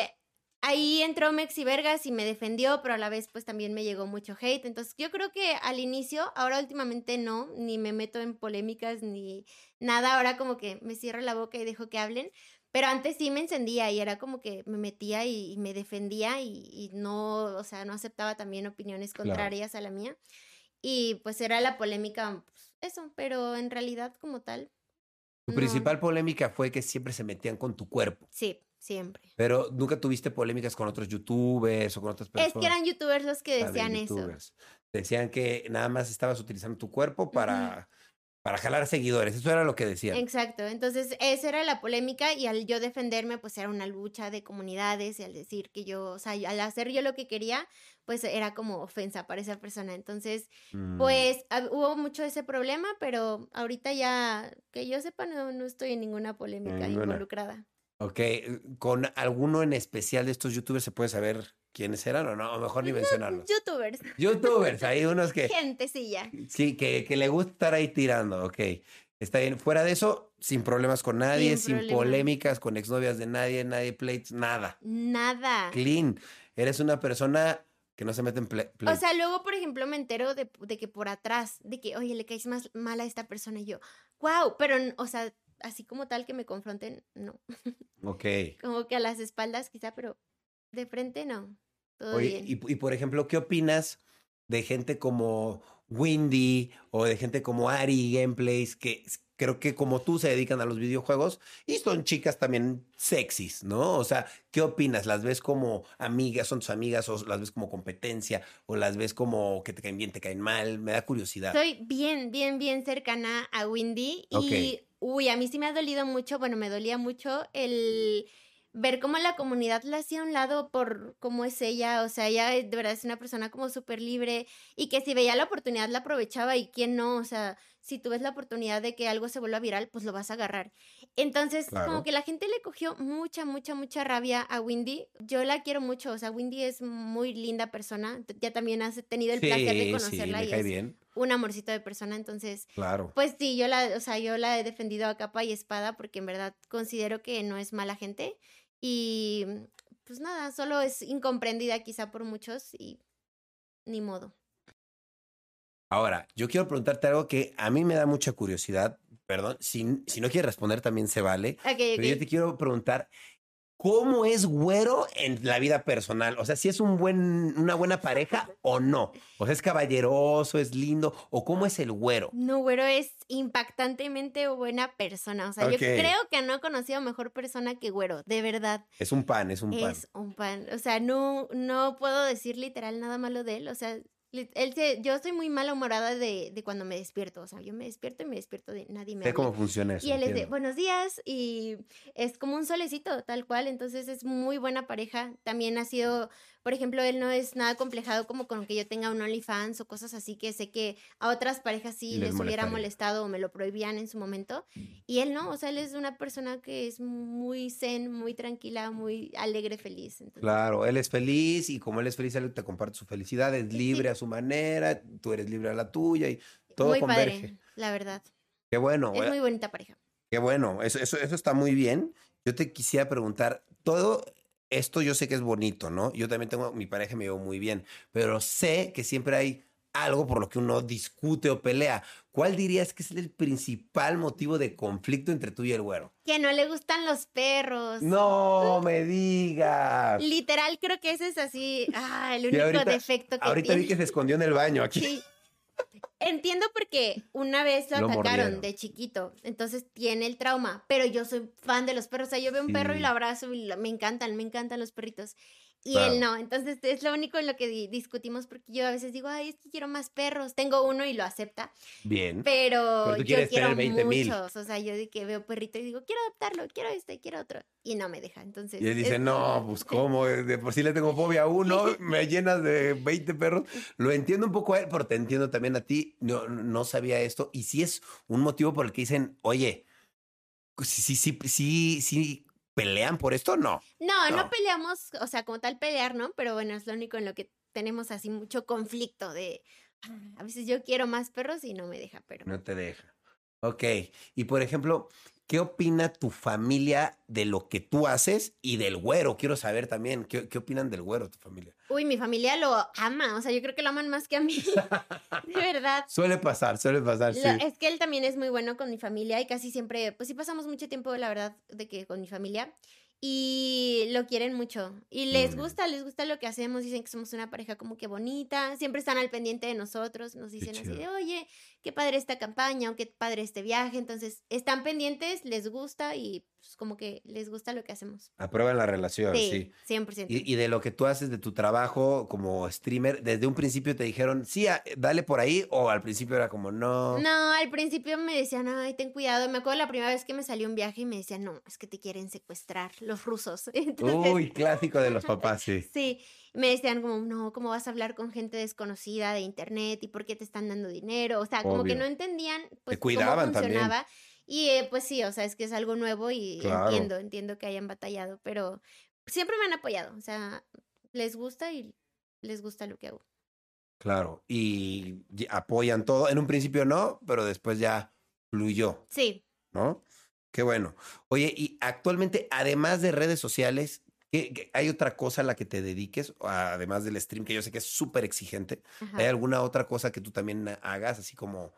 ahí entró Mexi Vergas y me defendió, pero a la vez pues también me llegó mucho hate. Entonces yo creo que al inicio, ahora últimamente no, ni me meto en polémicas ni nada, ahora como que me cierro la boca y dejo que hablen. Pero antes sí me encendía y era como que me metía y, y me defendía y, y no, o sea, no aceptaba también opiniones
Claro.
contrarias a la mía. Y pues era la polémica, pues, eso, pero en realidad como tal,
Tu
No.
principal polémica fue que siempre se metían con tu cuerpo,
sí, siempre.
pero nunca tuviste polémicas con otros youtubers o con otras personas.
Es que eran youtubers los que
de
decían eso.
Decían que nada más estabas utilizando tu cuerpo para, para jalar seguidores. Eso era lo que decían.
Exacto, entonces esa era la polémica y al yo defenderme pues era una lucha de comunidades y al decir que yo, o sea, al hacer yo lo que quería pues era como ofensa para esa persona. Entonces
Mm,
pues hubo mucho ese problema, pero ahorita ya que yo sepa no, no estoy en ninguna polémica
Ninguna.
involucrada.
Ok, ¿con alguno en especial de estos youtubers se puede saber quiénes eran o no? O mejor ni mencionarlos.
Youtubers, [LAUGHS]
Youtubers, hay unos que
gentecilla.
sí, que, que le gusta estar ahí tirando, ok. Está bien. Fuera de eso, sin problemas con nadie,
Sin
polémicas con exnovias de nadie, nadie plates, nada.
Nada.
Clean. Eres una persona que no se mete en ple-
O sea, luego, por ejemplo, me entero de, de que por atrás, de que, oye, le caes más mal a esta persona y yo, wow, pero, o sea, así como tal que me confronten, no.
ok. [LAUGHS]
Como que a las espaldas quizá, pero de frente no. Todo
Oye,
bien.
y, y por ejemplo, ¿qué opinas de gente como Windy o de gente como Ari Gameplays que creo que como tú se dedican a los videojuegos y son chicas también sexys, ¿no? O sea, ¿qué opinas? ¿Las ves como amigas, son tus amigas o las ves como competencia o las ves como que te caen bien, te caen mal? Me da curiosidad.
Soy bien, bien, bien cercana a Windy y, uy, a mí sí me ha dolido mucho, bueno, me dolía mucho el ver cómo la comunidad la hacía a un lado por cómo es ella, o sea, ella de verdad es una persona como súper libre y que si veía la oportunidad la aprovechaba y quién no, o sea, si tú ves la oportunidad de que algo se vuelva viral, pues lo vas a agarrar. Entonces,
Claro.
como que la gente le cogió mucha, mucha, mucha rabia a Windy. Yo la quiero mucho, o sea, Windy es muy linda persona, ya también has tenido el placer de
sí,
conocerla y es
bien,
un amorcito de persona, entonces,
claro.
pues sí, yo la, o sea, yo la he defendido a capa y espada porque en verdad considero que no es mala gente y pues nada, solo es incomprendida quizá por muchos y ni modo.
Ahora, yo quiero preguntarte algo que a mí me da mucha curiosidad. Perdón, si, si no quieres responder también se vale. Pero yo te quiero preguntar, ¿cómo es güero en la vida personal? O sea, si es un buen, una buena pareja o no. O sea, es caballeroso, es lindo, o cómo es el güero.
No, güero es impactantemente buena persona. O sea, yo creo que no he conocido mejor persona que güero, de verdad.
Es un pan, es un pan.
Es un pan. O sea, no, no puedo decir literal nada malo de él. O sea, Él se, yo estoy muy malhumorada de, de cuando me despierto. O sea, yo me despierto y me despierto de nadie me
Sé cómo funciona eso.
Y él es de
entiendo.
buenos días y es como un solecito, tal cual. Entonces es muy buena pareja. También ha sido, por ejemplo, él no es nada complejado como con que yo tenga un OnlyFans o cosas así que sé que a otras parejas sí
Les
les, hubiera molestado o me lo prohibían en su momento. Y él no, o sea, él es una persona que es muy zen, muy tranquila, muy alegre, feliz. Entonces,
Claro, él es feliz y como él es feliz, él te comparte su felicidad, es libre
sí.
a su manera, tú eres libre a la tuya y todo
muy
converge.
padre, la verdad.
Qué bueno,
Es
eh,
muy bonita pareja.
qué bueno, eso, eso, eso está muy bien. Yo te quisiera preguntar, todo esto yo sé que es bonito, ¿no? Yo también tengo, mi pareja me llevo muy bien, pero sé que siempre hay algo por lo que uno discute o pelea. ¿Cuál dirías que es el principal motivo de conflicto entre tú y el güero?
Que no le gustan los perros.
No me digas.
Literal, creo que ese es así, ah, el único
ahorita-
defecto que
Ahorita vi
tiene.
que se escondió en el baño aquí.
Sí. Entiendo porque una vez lo,
Lo
atacaron
mordieron.
de chiquito, entonces tiene el trauma, pero yo soy fan de los perros, o sea, yo veo un perro y lo abrazo y lo- me encantan, me encantan los perritos. Y
Claro.
él no, entonces es lo único en lo que di- discutimos porque yo a veces digo, ay, es que quiero más perros, tengo uno y lo acepta,
Bien.
pero,
Pero tú
yo quiero
tener 20,000.
muchos, o sea, yo de que veo perrito y digo, quiero adoptarlo, quiero este, quiero otro, y no me deja, entonces.
Y él dice,
es-
no, pues [LAUGHS] cómo, de por sí le tengo fobia a uno, [LAUGHS] me llenas de 20 perros. Lo entiendo un poco a él, pero te entiendo también a ti. No, no sabía esto. Y si es un motivo por el que dicen, oye, sí, sí, sí, sí, sí, pelean por esto, no.
No, no,
No.
peleamos, o sea, como tal pelear, ¿no? Pero bueno, es lo único en lo que tenemos así mucho conflicto de ah, a veces yo quiero más perros y no me deja, pero
No te deja. Ok. Y por ejemplo, ¿qué opina tu familia de lo que tú haces y del güero? Quiero saber también, ¿qué, qué opinan del güero, tu familia?
uy, mi familia lo ama, o sea, yo creo que lo aman más que a mí. [LAUGHS] De verdad.
Suele pasar, suele pasar, sí.
Es que él también es muy bueno con mi familia y casi siempre, pues sí pasamos mucho tiempo, la verdad, de que con mi familia. Y lo quieren mucho. Y les
Mm.
gusta, les gusta lo que hacemos. Dicen que somos una pareja como que bonita. Siempre están al pendiente de nosotros. Nos dicen así de, oye, qué padre esta campaña o qué padre este viaje. Entonces, están pendientes, les gusta y pues como que les gusta lo que hacemos.
Aprueban la relación, sí.
Sí, 100%.
Y, y de lo que tú haces de tu trabajo como streamer, desde un principio te dijeron, sí, a- dale por ahí, o al principio era como, no.
No, al principio me decían, ay, ten cuidado. Me acuerdo la primera vez que me salió un viaje y me decían, no, es que te quieren secuestrar los rusos. [LAUGHS] Entonces,
Uy, clásico de los papás, sí.
Sí, me decían como, no, ¿cómo vas a hablar con gente desconocida de internet y por qué te están dando dinero? O sea, como que no entendían pues
cuidaban
cómo
también.
funcionaba. Y eh, pues sí, o sea, es que es algo nuevo y
Claro.
entiendo, entiendo que hayan batallado, pero siempre me han apoyado, o sea, les gusta y les gusta lo que hago.
Claro. Y apoyan todo. En un principio no, pero después ya fluyó,
Sí,
¿no? Qué bueno. Oye, y actualmente, además de redes sociales, ¿qué- qué- ¿hay otra cosa a la que te dediques? Además del stream, que yo sé que es súper exigente.
ajá.
¿Hay alguna otra cosa que tú también hagas, así como,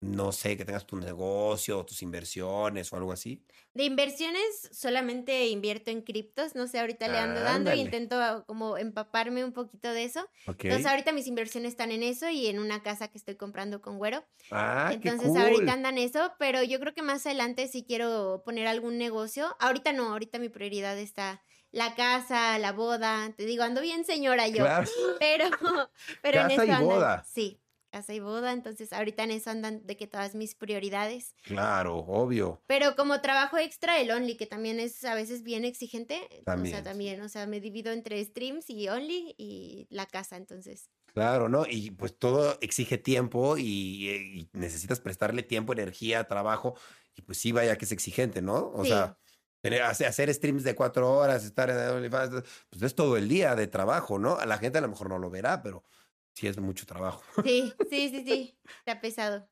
no sé, que tengas tu negocio, tus inversiones o algo así?
De inversiones solamente invierto en criptos, no sé, ahorita le ando dando e
Ándale.
intento como empaparme un poquito de eso. Entonces ahorita mis inversiones están en eso y en una casa que estoy comprando con Güero.
ah, qué
Entonces
cool.
ahorita andan eso, pero yo creo que más adelante sí quiero poner algún negocio. Ahorita no, ahorita mi prioridad está la casa, la boda. Te digo, ando bien señora yo,
Claro. [LAUGHS]
pero, [LAUGHS] pero en
Casa
eso
y
andan.
boda.
Sí, casa y boda. Entonces ahorita en eso andan de que todas mis prioridades.
Claro, obvio.
Pero como trabajo extra, el Only, que también es a veces bien exigente. O
También.
sea, también, o sea, me divido entre streams y Only y la casa, entonces.
Claro, ¿no? Y pues todo exige tiempo y, eh, y necesitas prestarle tiempo, energía, trabajo. Y pues sí, vaya que es exigente, ¿no? O
Sí.
sea, hacer, hacer streams de cuatro horas, estar en OnlyFans, pues es todo el día de trabajo, ¿no? A la gente a lo mejor no lo verá, pero sí es mucho trabajo.
Sí, [LAUGHS] sí, sí, sí. Está pesado.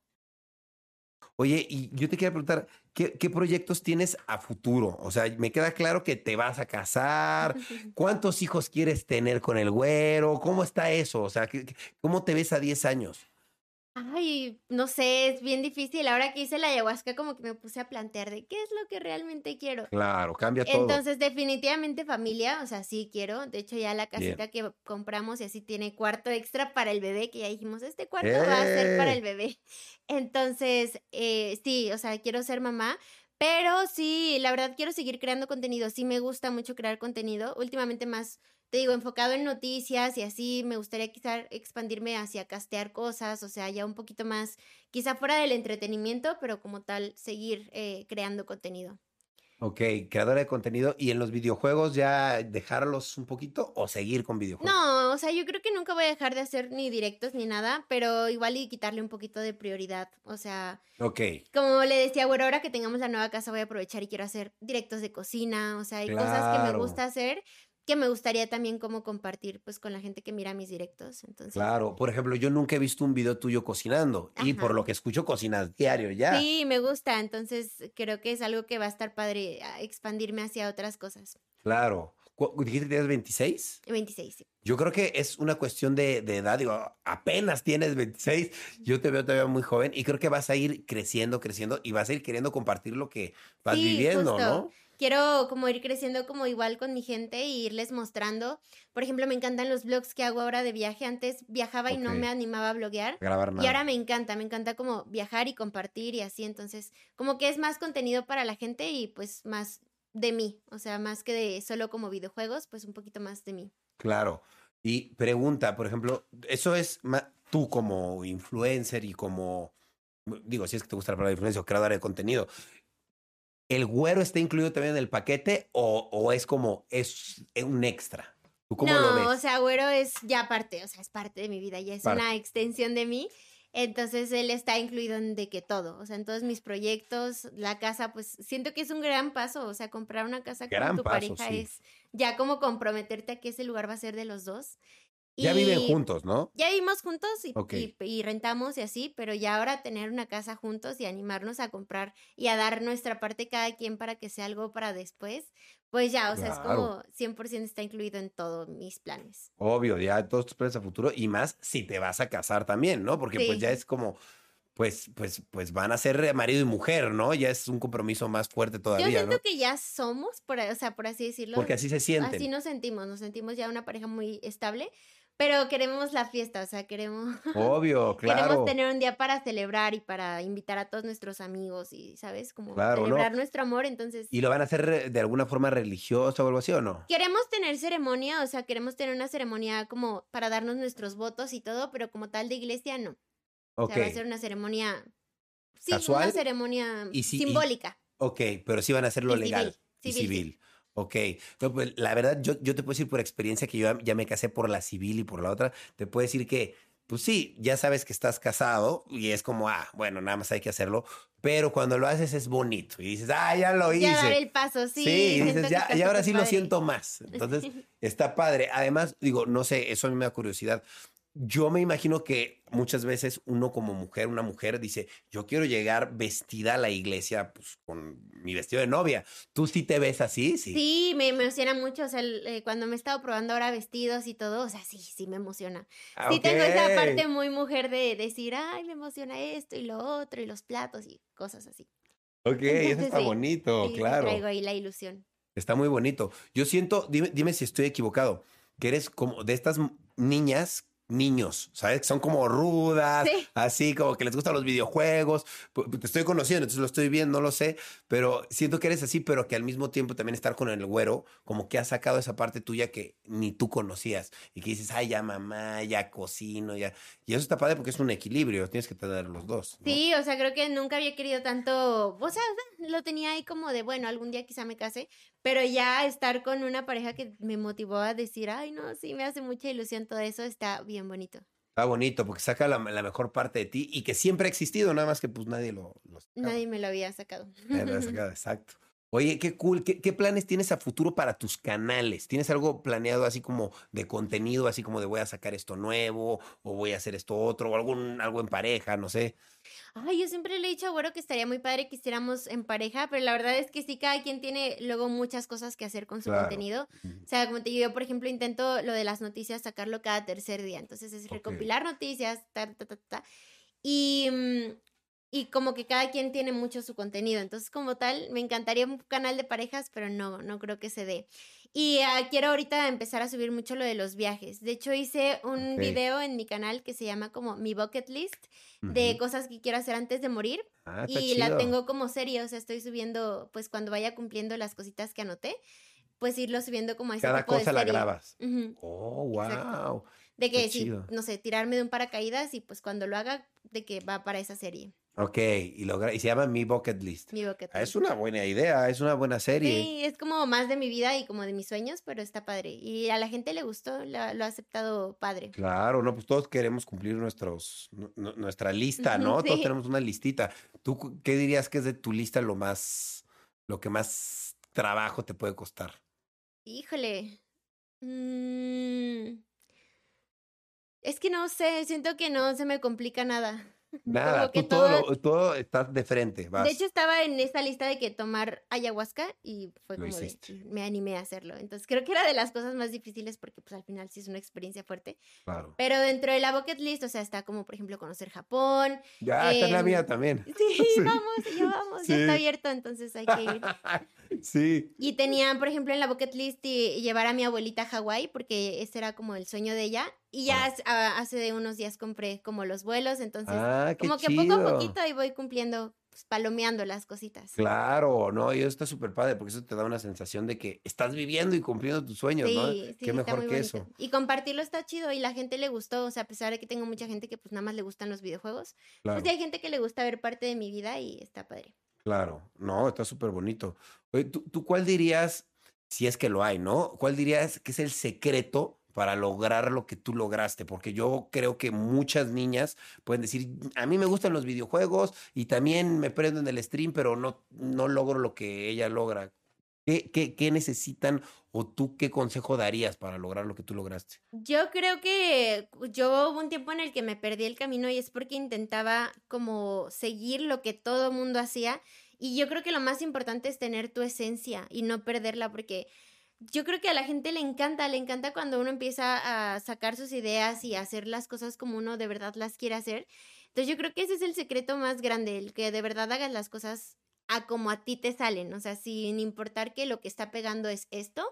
Oye, y yo te quería preguntar, ¿qué, qué proyectos tienes a futuro? O sea, me queda claro que te vas a casar. [LAUGHS] ¿Cuántos hijos quieres tener con el güero? ¿Cómo está eso? O sea, ¿qué- qué- ¿cómo te ves a 10 años?
Ay, no sé, es bien difícil. Ahora que hice la ayahuasca, como que me puse a plantear de qué es lo que realmente quiero.
Claro, cambia todo.
Entonces, definitivamente familia, o sea, sí quiero. De hecho, ya la
Bien.
casita que compramos y así tiene cuarto extra para el bebé, que ya dijimos, este cuarto va a ser para
¡Eh!
el bebé. Entonces, eh, sí, o sea, quiero ser mamá, Pero sí, la verdad quiero seguir creando contenido. Sí me gusta mucho crear contenido. Últimamente más, te digo, enfocado en noticias y así. Me gustaría quizá expandirme hacia castear cosas, o sea, ya un poquito más, quizá fuera del entretenimiento, pero como tal, seguir eh, creando contenido.
Ok, creadora de contenido. ¿Y en los videojuegos ya dejarlos un poquito o seguir con videojuegos?
No, o sea, yo creo que nunca voy a dejar de hacer ni directos ni nada, pero igual y quitarle un poquito de prioridad. O sea,
Ok,
como le decía, bueno, ahora que tengamos la nueva casa voy a aprovechar y quiero hacer directos de cocina. O sea, hay cosas que me gusta hacer que me gustaría también como compartir pues con la gente que mira mis directos. Entonces,
claro. Por ejemplo, yo nunca he visto un video tuyo cocinando y por lo que escucho cocinas diario ya.
Sí, me gusta, entonces creo que es algo que va a estar padre a expandirme hacia otras cosas.
Claro. ¿Cu- ¿Dijiste que tienes 26?
26, sí.
Yo creo que es una cuestión de, de edad. Digo, apenas tienes 26. Yo te veo todavía muy joven y creo que vas a ir creciendo, creciendo y vas a ir queriendo compartir lo que vas
Sí,
viviendo,
justo.
¿no?
Quiero como ir creciendo como igual con mi gente y irles mostrando. Por ejemplo, me encantan los vlogs que hago ahora de viaje. Antes viajaba y no me animaba a bloguear.
Grabar nada.
Y ahora me encanta, me encanta como viajar y compartir y así. Entonces, como que es más contenido para la gente y pues más de mí. O sea, más que de solo como videojuegos, pues un poquito más de mí.
Claro. Y pregunta, por ejemplo, eso es tú como influencer y como, digo, si es que te gusta la palabra influencer o creadora de contenido, ¿el güero está incluido también en el paquete o, o es como, es un extra? ¿Tú cómo
no,
lo ves?
o sea, güero es ya parte, o sea, es parte de mi vida, ya es
Parte.
una extensión de mí. Entonces él está incluido en de que todo, o sea, en todos mis proyectos, la casa, pues siento que es un gran paso, o sea, comprar una casa
Gran
con tu
paso,
pareja
sí.
es ya como comprometerte a que ese lugar va a ser de los dos.
Ya viven juntos, ¿no?
Ya vivimos juntos y,
Ok.
y- y rentamos y así, pero ya ahora tener una casa juntos y animarnos a comprar y a dar nuestra parte cada quien para que sea algo para después, pues ya, o sea, es
Claro.
como 100% está incluido en todos mis planes.
Obvio, ya todos tus planes a futuro y más si te vas a casar también, ¿no? Porque pues
Sí.
ya es como, pues, pues, pues van a ser marido y mujer, ¿no? Ya es un compromiso más fuerte
Yo
todavía,
siento
¿no?
que ya somos, por, o sea, por así decirlo.
Porque así se sienten.
Así nos sentimos, nos sentimos ya una pareja muy estable, pero queremos la fiesta, o sea, queremos, [LAUGHS]
Obvio, claro.
queremos tener un día para celebrar y para invitar a todos nuestros amigos y, ¿sabes? Como
Claro, ¿no?
celebrar nuestro amor, entonces...
¿Y lo van a hacer de alguna forma religiosa o algo así o no?
Queremos tener ceremonia, o sea, queremos tener una ceremonia como para darnos nuestros votos y todo, pero como tal de iglesia no. O
Ok,
sea, va a ser una ceremonia... Sí,
¿Casual?
una ceremonia
Y sí- y-
simbólica.
ok, pero sí van a hacerlo
Y
legal.
civil,
Y
civil,
civil. Ok. No, pues, la verdad, yo, yo te puedo decir por experiencia que yo ya- me casé por la civil y por la otra. Te puedo decir que, pues sí, ya sabes que estás casado y es como, ah, bueno, nada más hay que hacerlo. Pero cuando lo haces es bonito y dices, ah, ya lo hice.
Ya dar el paso, sí.
Sí, y [LAUGHS] dices, ya, y ahora sí lo siento más. Entonces, [LAUGHS] está padre. Además, digo, no sé, eso a mí me da curiosidad. Yo me imagino que muchas veces uno como mujer, una mujer dice, yo quiero llegar vestida a la iglesia pues, con mi vestido de novia. ¿Tú sí te ves así? Sí.
Sí, me emociona mucho, o sea, el- eh, cuando me he estado probando ahora vestidos y todo, o sea, sí, sí me emociona.
Ah,
Sí tengo esa parte muy mujer de decir, ay, me emociona esto y lo otro y los platos y cosas así.
Ok, eso está
sí,
bonito,
Sí,
claro.
Traigo ahí la ilusión.
Está muy bonito. Yo siento, dime, dime si estoy equivocado, que eres como de estas niñas, niños, ¿sabes? Que son como rudas,
Sí.
así como que les gustan los videojuegos. Te estoy conociendo, entonces lo estoy viendo, no lo sé, pero siento que eres así, pero que al mismo tiempo también estar con el güero, como que has sacado esa parte tuya que ni tú conocías y que dices, ay, ya mamá, ya cocino, ya. Y eso está padre porque es un equilibrio, tienes que tener los dos. ¿no?
Sí, o sea, creo que nunca había querido tanto, o sea, lo tenía ahí como de, bueno, algún día quizá me case, pero ya estar con una pareja que me motivó a decir, ay, no, sí, me hace mucha ilusión todo eso, está bien bonito.
Está bonito porque saca la, la mejor parte de ti y que siempre ha existido, nada más que pues nadie lo, lo.
Nadie me lo había sacado.
Nadie lo ha [LAUGHS] sacado, exacto. Oye, qué cool. ¿Qué, qué planes tienes a futuro para tus canales? ¿Tienes algo planeado así como de contenido, así como de voy a sacar esto nuevo o voy a hacer esto otro o algún, algo en pareja, no sé?
Ay, yo siempre le he dicho a Güero que estaría muy padre que hiciéramos en pareja, pero la verdad es que sí, cada quien tiene luego muchas cosas que hacer con su
Claro.
contenido. O sea, como te digo, yo, por ejemplo, intento lo de las noticias sacarlo cada tercer día. Entonces es recopilar noticias, ta, ta, ta, ta. Y mm, y como que cada quien tiene mucho su contenido. Entonces, como tal, me encantaría un canal de parejas, pero no, no creo que se dé. Y ah, quiero ahorita empezar a subir mucho lo de los viajes. De hecho, hice un video en mi canal que se llama como mi bucket list de
Ujú.
cosas que quiero hacer antes de morir.
Ah,
y la tengo como serie, o sea, estoy subiendo, pues cuando vaya cumpliendo las cositas que anoté, pues irlo subiendo como a ese
Cada
tipo de
cosa la
serie.
grabas. Oh,
Exacto.
wow.
De que no sé, tirarme de un paracaídas y pues cuando lo haga, de que va para esa serie,
Ok, y, lo gra- y se llama Mi Bucket List.
mi bucket
Ah, es
list.
una buena idea, es una buena serie.
Sí, es como más de mi vida y como de mis sueños, pero está padre. Y a la gente le gustó, lo ha aceptado padre.
Claro, no, pues todos queremos cumplir nuestros, nu- nu- nuestra lista, ¿no? Todos tenemos una listita. ¿Tú qué dirías que es de tu lista lo más, lo que más trabajo te puede costar?
Híjole. Mm, Es que no sé, siento que no se me complica nada.
Nada, tú todo,
todo-
lo- todo estás de frente, vas.
De hecho, estaba en esta lista de que tomar ayahuasca y fue
Lo
como de,
hiciste.
me animé a hacerlo. Entonces, creo que era de las cosas más difíciles porque pues al final sí es una experiencia fuerte.
claro.
Pero dentro de la bucket list, o sea, está como, por ejemplo, conocer Japón.
Ya, esta es la
em,
mía también. [LAUGHS]
Sí, [LAUGHS]
Sí.
vamos, ya vamos, ya está
Sí.
abierto, entonces hay que ir. [LAUGHS]
sí.
Y tenían, por ejemplo, en la bucket list y- llevar a mi abuelita a Hawái, porque ese era como el sueño de ella. Y ya
Ah.
hace- a- hace unos días compré como los vuelos, entonces
Ah,
como que
chido.
poco a poquito ahí voy cumpliendo, pues, palomeando las cositas.
Claro, no, y eso está súper padre porque eso te da una sensación de que estás viviendo y cumpliendo tus sueños, ¿no?
Sí, sí,
Qué mejor que
bonito.
eso.
Y compartirlo está chido y la gente le gustó, o sea, a pesar de que tengo mucha gente que pues nada más le gustan los videojuegos,
Claro.
pues sí hay gente que le gusta ver parte de mi vida y está padre.
Claro, no, está súper bonito. Oye, ¿tú, tú cuál dirías, si es que lo hay, ¿no? ¿Cuál dirías que es el secreto para lograr lo que tú lograste? Porque yo creo que muchas niñas pueden decir, a mí me gustan los videojuegos y también me prendo en el stream, pero no, no logro lo que ella logra. ¿Qué, qué, qué necesitan o tú qué consejo darías para lograr lo que tú lograste?
Yo creo que yo hubo un tiempo en el que me perdí el camino y es porque intentaba como seguir lo que todo mundo hacía y yo creo que lo más importante es tener tu esencia y no perderla porque yo creo que a la gente le encanta, le encanta cuando uno empieza a sacar sus ideas y a hacer las cosas como uno de verdad las quiere hacer. Entonces yo creo que ese es el secreto más grande, el que de verdad hagas las cosas a como a ti te salen, o sea, sin importar que lo que está pegando es esto,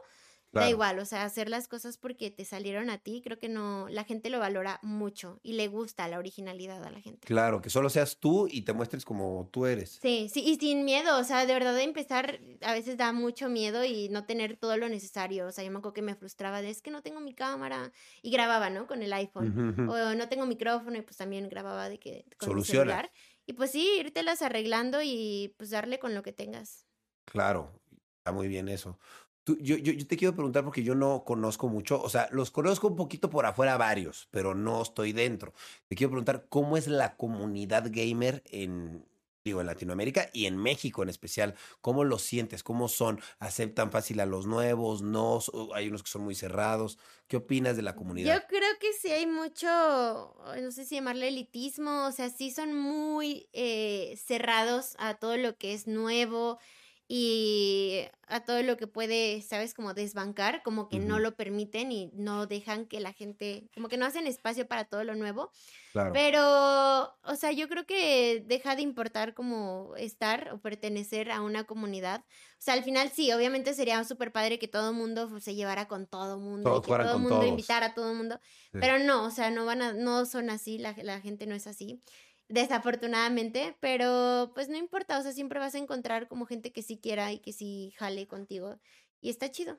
Da igual, o sea, hacer las cosas porque te salieron a ti, creo que no, la gente lo valora mucho y le gusta la originalidad a la gente.
Claro, que solo seas tú y te muestres como tú eres.
Sí, sí, y sin miedo, o sea, de verdad de empezar a veces da mucho miedo y no tener todo lo necesario, o sea, yo me acuerdo que me frustraba de es que no tengo mi cámara y grababa, ¿no? Con el iPhone. O no tengo micrófono y pues también grababa de que con mi
Soluciona.
celular. Y pues sí, írtelas arreglando y pues darle con lo que tengas.
Claro, está muy bien eso. Tú- yo, yo, yo te quiero preguntar porque yo no conozco mucho, o sea, los conozco un poquito por afuera varios, pero no estoy dentro. Te quiero preguntar cómo es la comunidad gamer en, digo, en Latinoamérica y en México en especial. ¿Cómo lo sientes? ¿Cómo son? ¿Aceptan fácil a los nuevos? ¿No? ¿O Hay unos que son muy cerrados. ¿Qué opinas de la comunidad?
Yo creo que sí hay mucho, no sé si llamarle elitismo, o sea, sí son muy eh, cerrados a todo lo que es nuevo y a todo lo que puede, sabes, como desbancar, como que no lo permiten y no dejan que la gente, como que no hacen espacio para todo lo nuevo.
Claro.
Pero, o sea, yo creo que deja de importar como estar o pertenecer a una comunidad. O sea, al final sí, obviamente sería súper padre que todo mundo pues, se llevara con todo mundo,
Todos
y que todo
con
mundo
todos.
invitara a todo mundo.
Sí.
Pero no, o sea, no van a, no son así, la, la gente no es así. Desafortunadamente, pero pues no importa, o sea, siempre vas a encontrar como gente que sí quiera y que sí jale contigo. Y está chido.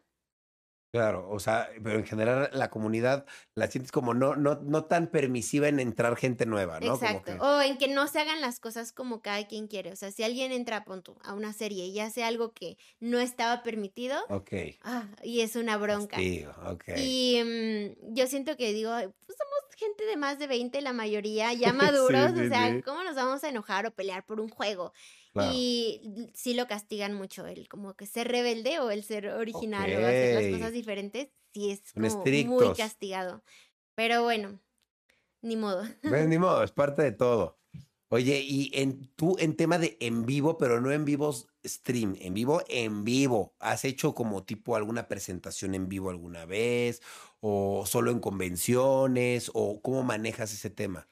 Claro, o sea, pero en general la comunidad la sientes como no, no, no tan permisiva en entrar gente nueva, ¿no? Como
Exacto.
que-
O en que no se hagan las cosas como cada quien quiere. O sea, si alguien entra a una serie y hace algo que no estaba permitido,
Ok.
ah, y es una bronca.
Castigo, ok.
Y mm, yo siento que digo, "Ay, pues somos gente de más de 20, la mayoría, ya [LAUGHS] maduros,
sí,
o sea,
sí.
¿cómo nos vamos a enojar o pelear por un juego?
Claro.
Y sí lo castigan mucho, el como que ser rebelde o el ser original o hacer las cosas diferentes, sí es como muy castigado. Pero bueno, ni modo.
Pues, ni modo, [LAUGHS] es parte de todo. Oye, y en tú en tema de en vivo, pero no en vivos stream, en vivo, en vivo, ¿has hecho como tipo alguna presentación en vivo alguna vez? ¿O solo en convenciones? ¿O cómo manejas ese tema?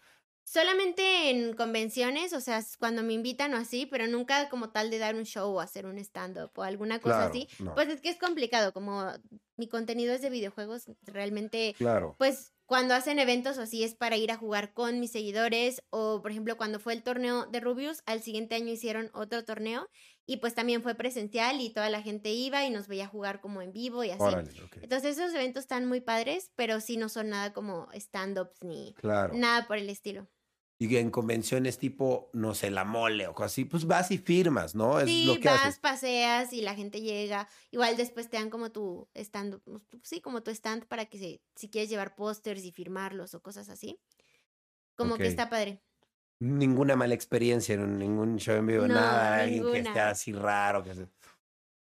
Solamente en convenciones, o sea, cuando me invitan o así, pero nunca como tal de dar un show o hacer un stand-up o alguna cosa
Claro,
así.
no.
Pues es que es complicado, como mi contenido es de videojuegos, realmente,
Claro.
pues cuando hacen eventos o así es para ir a jugar con mis seguidores o, por ejemplo, cuando fue el torneo de Rubius, al siguiente año hicieron otro torneo y pues también fue presencial y toda la gente iba y nos veía jugar como en vivo y así.
Órale.
Entonces esos eventos están muy padres, pero sí no son nada como stand-ups ni
Claro.
nada por el estilo.
Y en convenciones tipo, no sé, la mole o cosas así, pues vas y firmas, ¿no? Es
Sí,
lo que
vas,
haces.
paseas y la gente llega. Igual después te dan como tu stand, pues, sí, como tu stand para que se- si quieres llevar pósters y firmarlos o cosas así. Como que está padre.
Ninguna mala experiencia en ningún show en vivo,
No,
nada, alguien que esté así raro. Que se-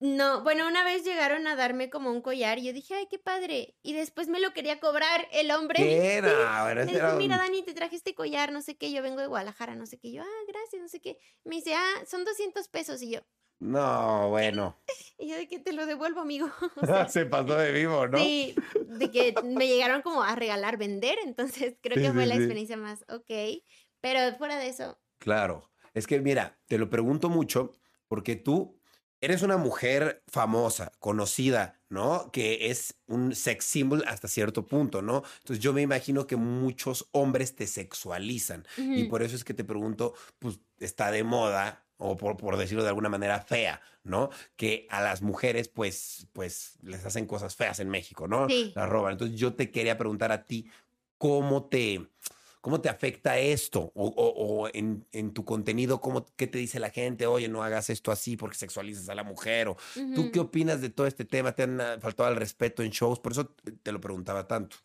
No, bueno, una vez llegaron a darme como un collar y yo dije, ay, qué padre. Y después me lo quería cobrar el hombre.
¿Qué
Sí. [LAUGHS]
era? Bueno,
Me dijo,
era
mira, Dani, te traje este collar, no sé qué, yo vengo de Guadalajara, no sé qué. Yo, ah, gracias, no sé qué. Me dice, ah, son 200 pesos. Y yo,
No, bueno. [LAUGHS]
y yo de que te lo devuelvo, amigo. [LAUGHS] O sea,
se pasó de vivo, ¿no?
Sí, de que me llegaron como a regalar vender, entonces creo
Sí,
que fue
sí,
la
sí.
experiencia más ok. Pero fuera de eso,
Claro. Es que mira, te lo pregunto mucho porque tú eres una mujer famosa, conocida, ¿no? Que es un sex symbol hasta cierto punto, ¿no? Entonces yo me imagino que muchos hombres te sexualizan y por eso es que te pregunto, pues está de moda o por, por decirlo de alguna manera fea, ¿no? Que a las mujeres pues pues les hacen cosas feas en México, ¿no?
Sí.
Las roban. Entonces yo te quería preguntar a ti cómo te ¿Cómo te afecta esto? O, o- o en, en tu contenido, ¿cómo, ¿qué te dice la gente? Oye, no hagas esto así porque sexualizas a la mujer. O, ¿Tú qué opinas de todo este tema? ¿Te han ah, faltado al respeto en shows? Por eso te lo preguntaba tanto.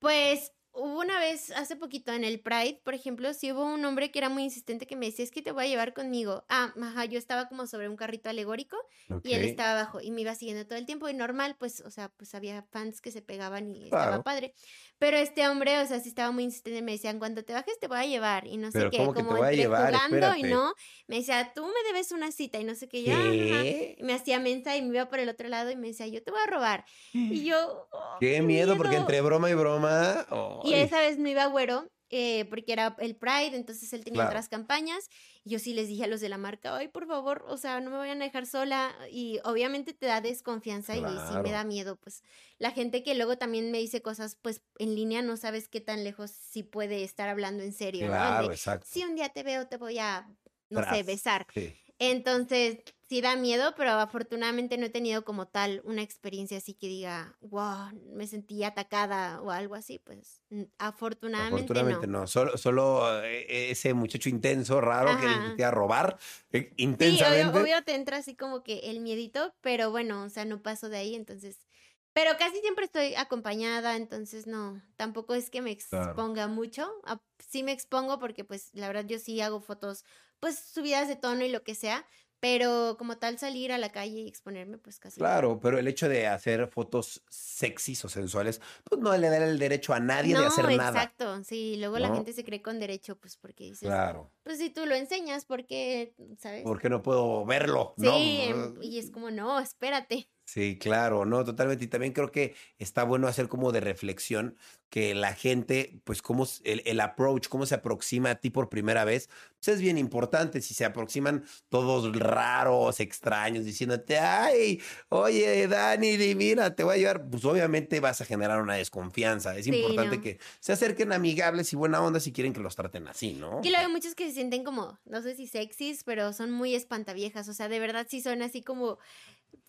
Pues hubo una vez, hace poquito en el Pride, por ejemplo, sí hubo un hombre que era muy insistente que me decía, es que te voy a llevar conmigo. Ah, ajá, yo estaba como sobre un carrito alegórico y él estaba abajo y me iba siguiendo todo el tiempo y normal, pues, o sea, pues había fans que se pegaban y
Claro.
estaba padre. Pero este hombre, o sea, sí estaba muy insistente, me decían, cuando te bajes te voy a llevar y no sé
Pero
qué,
¿cómo que te
como
voy a
entre
llevar?
jugando y no, me decía, tú me debes una cita y no sé qué, yo, "Ah, ajá".
¿Qué?
Me hacía mensa y me iba por el otro lado y me decía, yo te voy a robar. Y [GASPS] yo, "Oh,
Qué miedo, porque entre broma y broma.
Y esa vez no iba güero, eh, porque era el Pride, entonces él tenía
Claro.
otras campañas. Y yo sí les dije a los de la marca, ay, por favor, o sea, no me vayan a dejar sola. Y obviamente te da desconfianza y sí me da miedo, pues. La gente que luego también me dice cosas, pues, en línea, no sabes qué tan lejos sí puede estar hablando en serio, ¿no?
Claro,
de,
exacto.
si un día te veo, te voy a, no sé, besar.
Sí.
Entonces, sí da miedo, pero afortunadamente no he tenido como tal una experiencia así que diga, wow, me sentí atacada o algo así, pues afortunadamente,
Afortunadamente
no.
no. Solo, solo eh, ese muchacho intenso, raro, que
Ajá.
le quería robar eh,
Sí,
intensamente.
obvio, obvio te entra así como que el miedito, pero bueno, o sea, no paso de ahí, entonces... Pero casi siempre estoy acompañada, entonces no, tampoco es que me
Claro.
exponga mucho. a- Sí me expongo porque pues la verdad yo sí hago fotos pues subidas de tono y lo que sea, pero como tal salir a la calle y exponerme pues casi.
Claro, pero el hecho de hacer fotos sexys o sensuales, pues no le da el derecho a nadie de hacer nada.
exacto, sí, luego la gente se cree con derecho pues porque dices,
Claro.
pues si tú lo enseñas, porque, ¿sabes?
¿Por qué no puedo verlo?
Sí,
¿No?
y es como, no, espérate.
Sí, claro, no, totalmente. Y también creo que está bueno hacer como de reflexión que la gente, pues, cómo el, el approach, cómo se aproxima a ti por primera vez, pues es bien importante. Si se aproximan todos raros, extraños, diciéndote, ay, oye, Dani, mira, te voy a llevar, pues obviamente vas a generar una desconfianza. Es
Sí,
importante
no.
que se acerquen amigables y buena onda si quieren que los traten así, ¿no?
Y luego hay muchos que se sienten como, no sé si sexys, pero son muy espantaviejas. O sea, de verdad sí son así como,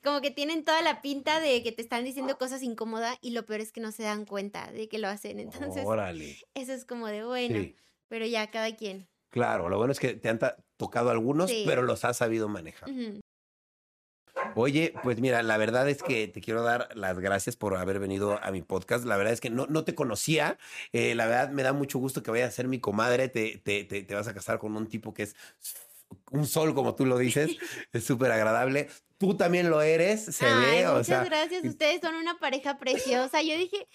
como que tienen toda la pinta de que te están diciendo cosas incómodas y lo peor es que no se dan cuenta de que lo hacen. Entonces,
Órale. [LAUGHS]
eso es como de bueno,
Sí.
pero ya cada quien.
Claro, lo bueno es que te han tocado algunos,
Sí.
pero los has sabido manejar.
Ujú.
Oye, pues mira, la verdad es que te quiero dar las gracias por haber venido a mi podcast. La verdad es que no, no te conocía. Eh, la verdad me da mucho gusto que vayas a ser mi comadre. Te, te, te, te vas a casar con un tipo que es un sol, como tú lo dices. [LAUGHS] es súper agradable. Tú también lo eres, se
Ay,
ve. O
muchas
sea,
gracias. Ustedes son una pareja preciosa. Yo dije,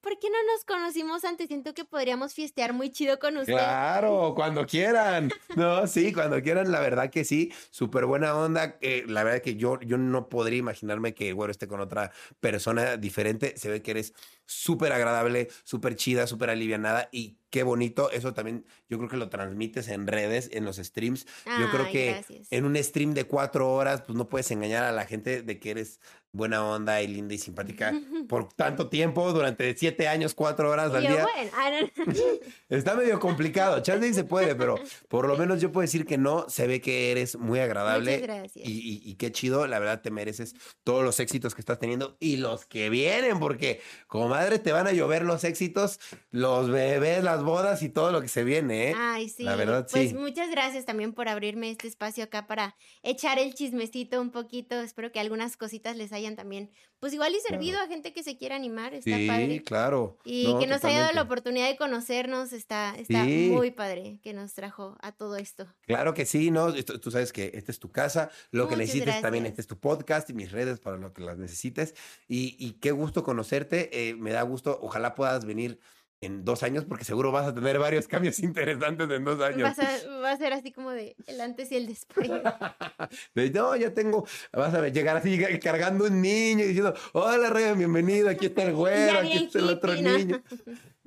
¿por qué no nos conocimos antes? Siento que podríamos fiestear muy chido con ustedes.
Claro, cuando quieran. No, sí, cuando quieran, la verdad que sí. Súper buena onda. eh, la verdad que yo, yo no podría imaginarme que el güero esté con otra persona diferente. Se ve que eres súper agradable, súper chida, súper alivianada y qué bonito. Eso también yo creo que lo transmites en redes, en los streams. yo creo que
gracias.
en un stream de cuatro horas, pues no puedes engañar a la gente de que eres buena onda y linda y simpática [LAUGHS] por tanto tiempo, durante siete años, cuatro horas al
yo,
día.
bueno, ah. [LAUGHS]
Está medio complicado. Chance se puede, pero por lo menos yo puedo decir que no. Se ve que eres muy agradable.
Muchas gracias.
Y, y- y qué chido. La verdad, te mereces todos los éxitos que estás teniendo y los que vienen, porque como madre te van a llover los éxitos, los bebés, las bodas y todo lo que se viene, ¿eh?
Ay, sí.
La verdad,
pues
sí.
muchas gracias también por abrirme este espacio acá para echar el chismecito un poquito. Espero que algunas cositas les hayan también, pues igual y servido a gente que se quiera animar. Está
Sí,
padre.
claro.
Y
No,
que nos haya dado la oportunidad de conocernos, está, está
Sí.
muy padre que nos trajo a todo esto.
Claro que sí, ¿no? Esto- tú sabes que esta es tu casa, lo que necesites también, este es tu podcast y mis redes para lo que las necesites. Y, y qué gusto conocerte, eh, me da gusto, ojalá puedas venir en dos años porque seguro vas a tener varios cambios [LAUGHS] interesantes en dos años.
Vas a- va a ser así como de el antes y el después. [LAUGHS]
De, no, ya tengo, vas a ver, llegar así cargando un niño y diciendo, hola Ryan, bienvenido, aquí está el [LAUGHS] güero, aquí está el otro niño.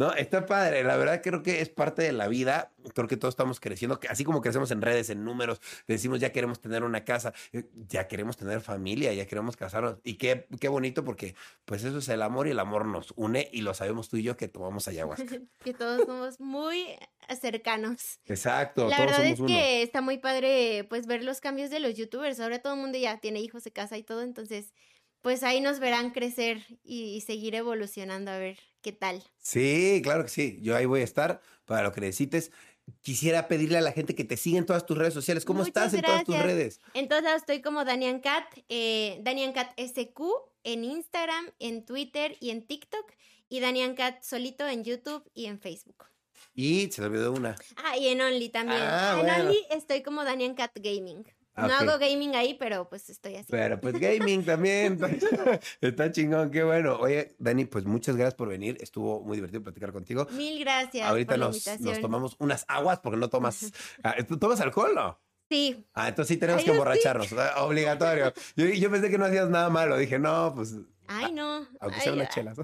No, está padre, la verdad creo que es parte de la vida, creo que todos estamos creciendo, que así como crecemos en redes, en números, decimos ya queremos tener una casa, eh, ya queremos tener familia, ya queremos casarnos y qué, qué bonito porque pues eso es el amor y el amor nos une y lo sabemos tú y yo que tomamos ayahuasca. [LAUGHS]
que todos somos muy cercanos.
Exacto,
La
todos
verdad
somos
es
uno.
que está muy padre pues ver los cambios de los youtubers. Ahora todo el mundo ya tiene hijos, se casa y todo, entonces pues ahí nos verán crecer y, y seguir evolucionando a ver qué tal.
Sí, claro que sí. Yo ahí voy a estar para lo que necesites. Quisiera pedirle a la gente que te siga en todas tus redes sociales. ¿Cómo
Muchas
estás en todas tus redes?
Entonces estoy como Danian Cat, eh, Danian Cat SQ en Instagram, en Twitter y en TikTok y Danian Cat solito en YouTube y en Facebook.
Y se te olvidó una.
Ah, y en Only también.
Ah,
en
bueno.
Only estoy como Danian Cat Gaming.
Ah,
No hago gaming ahí, pero pues estoy así.
Pero pues gaming también. [LAUGHS] Está chingón, qué bueno. Oye, Dani, pues muchas gracias por venir. Estuvo muy divertido platicar contigo.
Mil gracias
Ahorita
por la
nos,
invitación.
nos tomamos unas aguas porque no tomas. [LAUGHS] Ah, ¿Tú tomas alcohol, no?
Sí,
Ah, entonces sí tenemos
Ay,
que
sí.
emborracharnos. ah, Obligatorio. Yo, yo pensé que no hacías nada malo. Dije, no, pues.
ay no.
Aunque sean unas
ah,
chelas.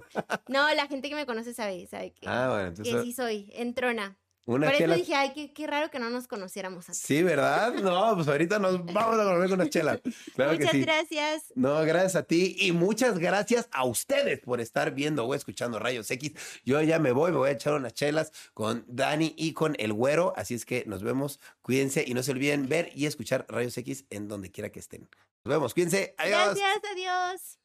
No, la gente que me conoce sabe, sabe que,
Ah, bueno,
que
entonces.
sí soy, entrona.
Unas
Por eso dije, ay, qué, qué raro que no nos conociéramos antes.
Sí, ¿verdad? No, pues ahorita nos vamos a comer con unas chelas. Claro
Muchas
que sí.
gracias.
No, gracias a ti y muchas gracias a ustedes por estar viendo o escuchando Rayos X. Yo ya me voy, me voy a echar unas chelas con Dani y con el güero. Así es que nos vemos, cuídense y no se olviden ver y escuchar Rayos X en donde quiera que estén. Nos vemos, cuídense. Adiós.
Gracias, adiós.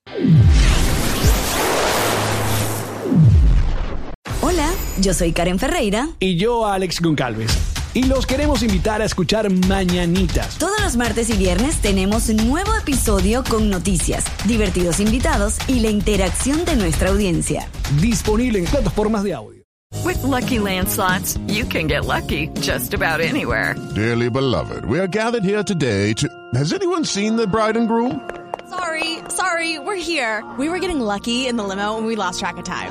Hola, yo soy Karen Ferreira.
y yo Alex Goncalves. Y los queremos invitar a escuchar Mañanitas.
Todos los martes y viernes tenemos un nuevo episodio con noticias, divertidos invitados y la interacción de nuestra audiencia.
Disponible en plataformas de audio.
With Lucky Land slots, you can get lucky just about anywhere.
Dearly beloved, we are gathered here today to. Has anyone seen the bride and groom?
Sorry, sorry, we're here. We were getting lucky in the limo and we lost track of time.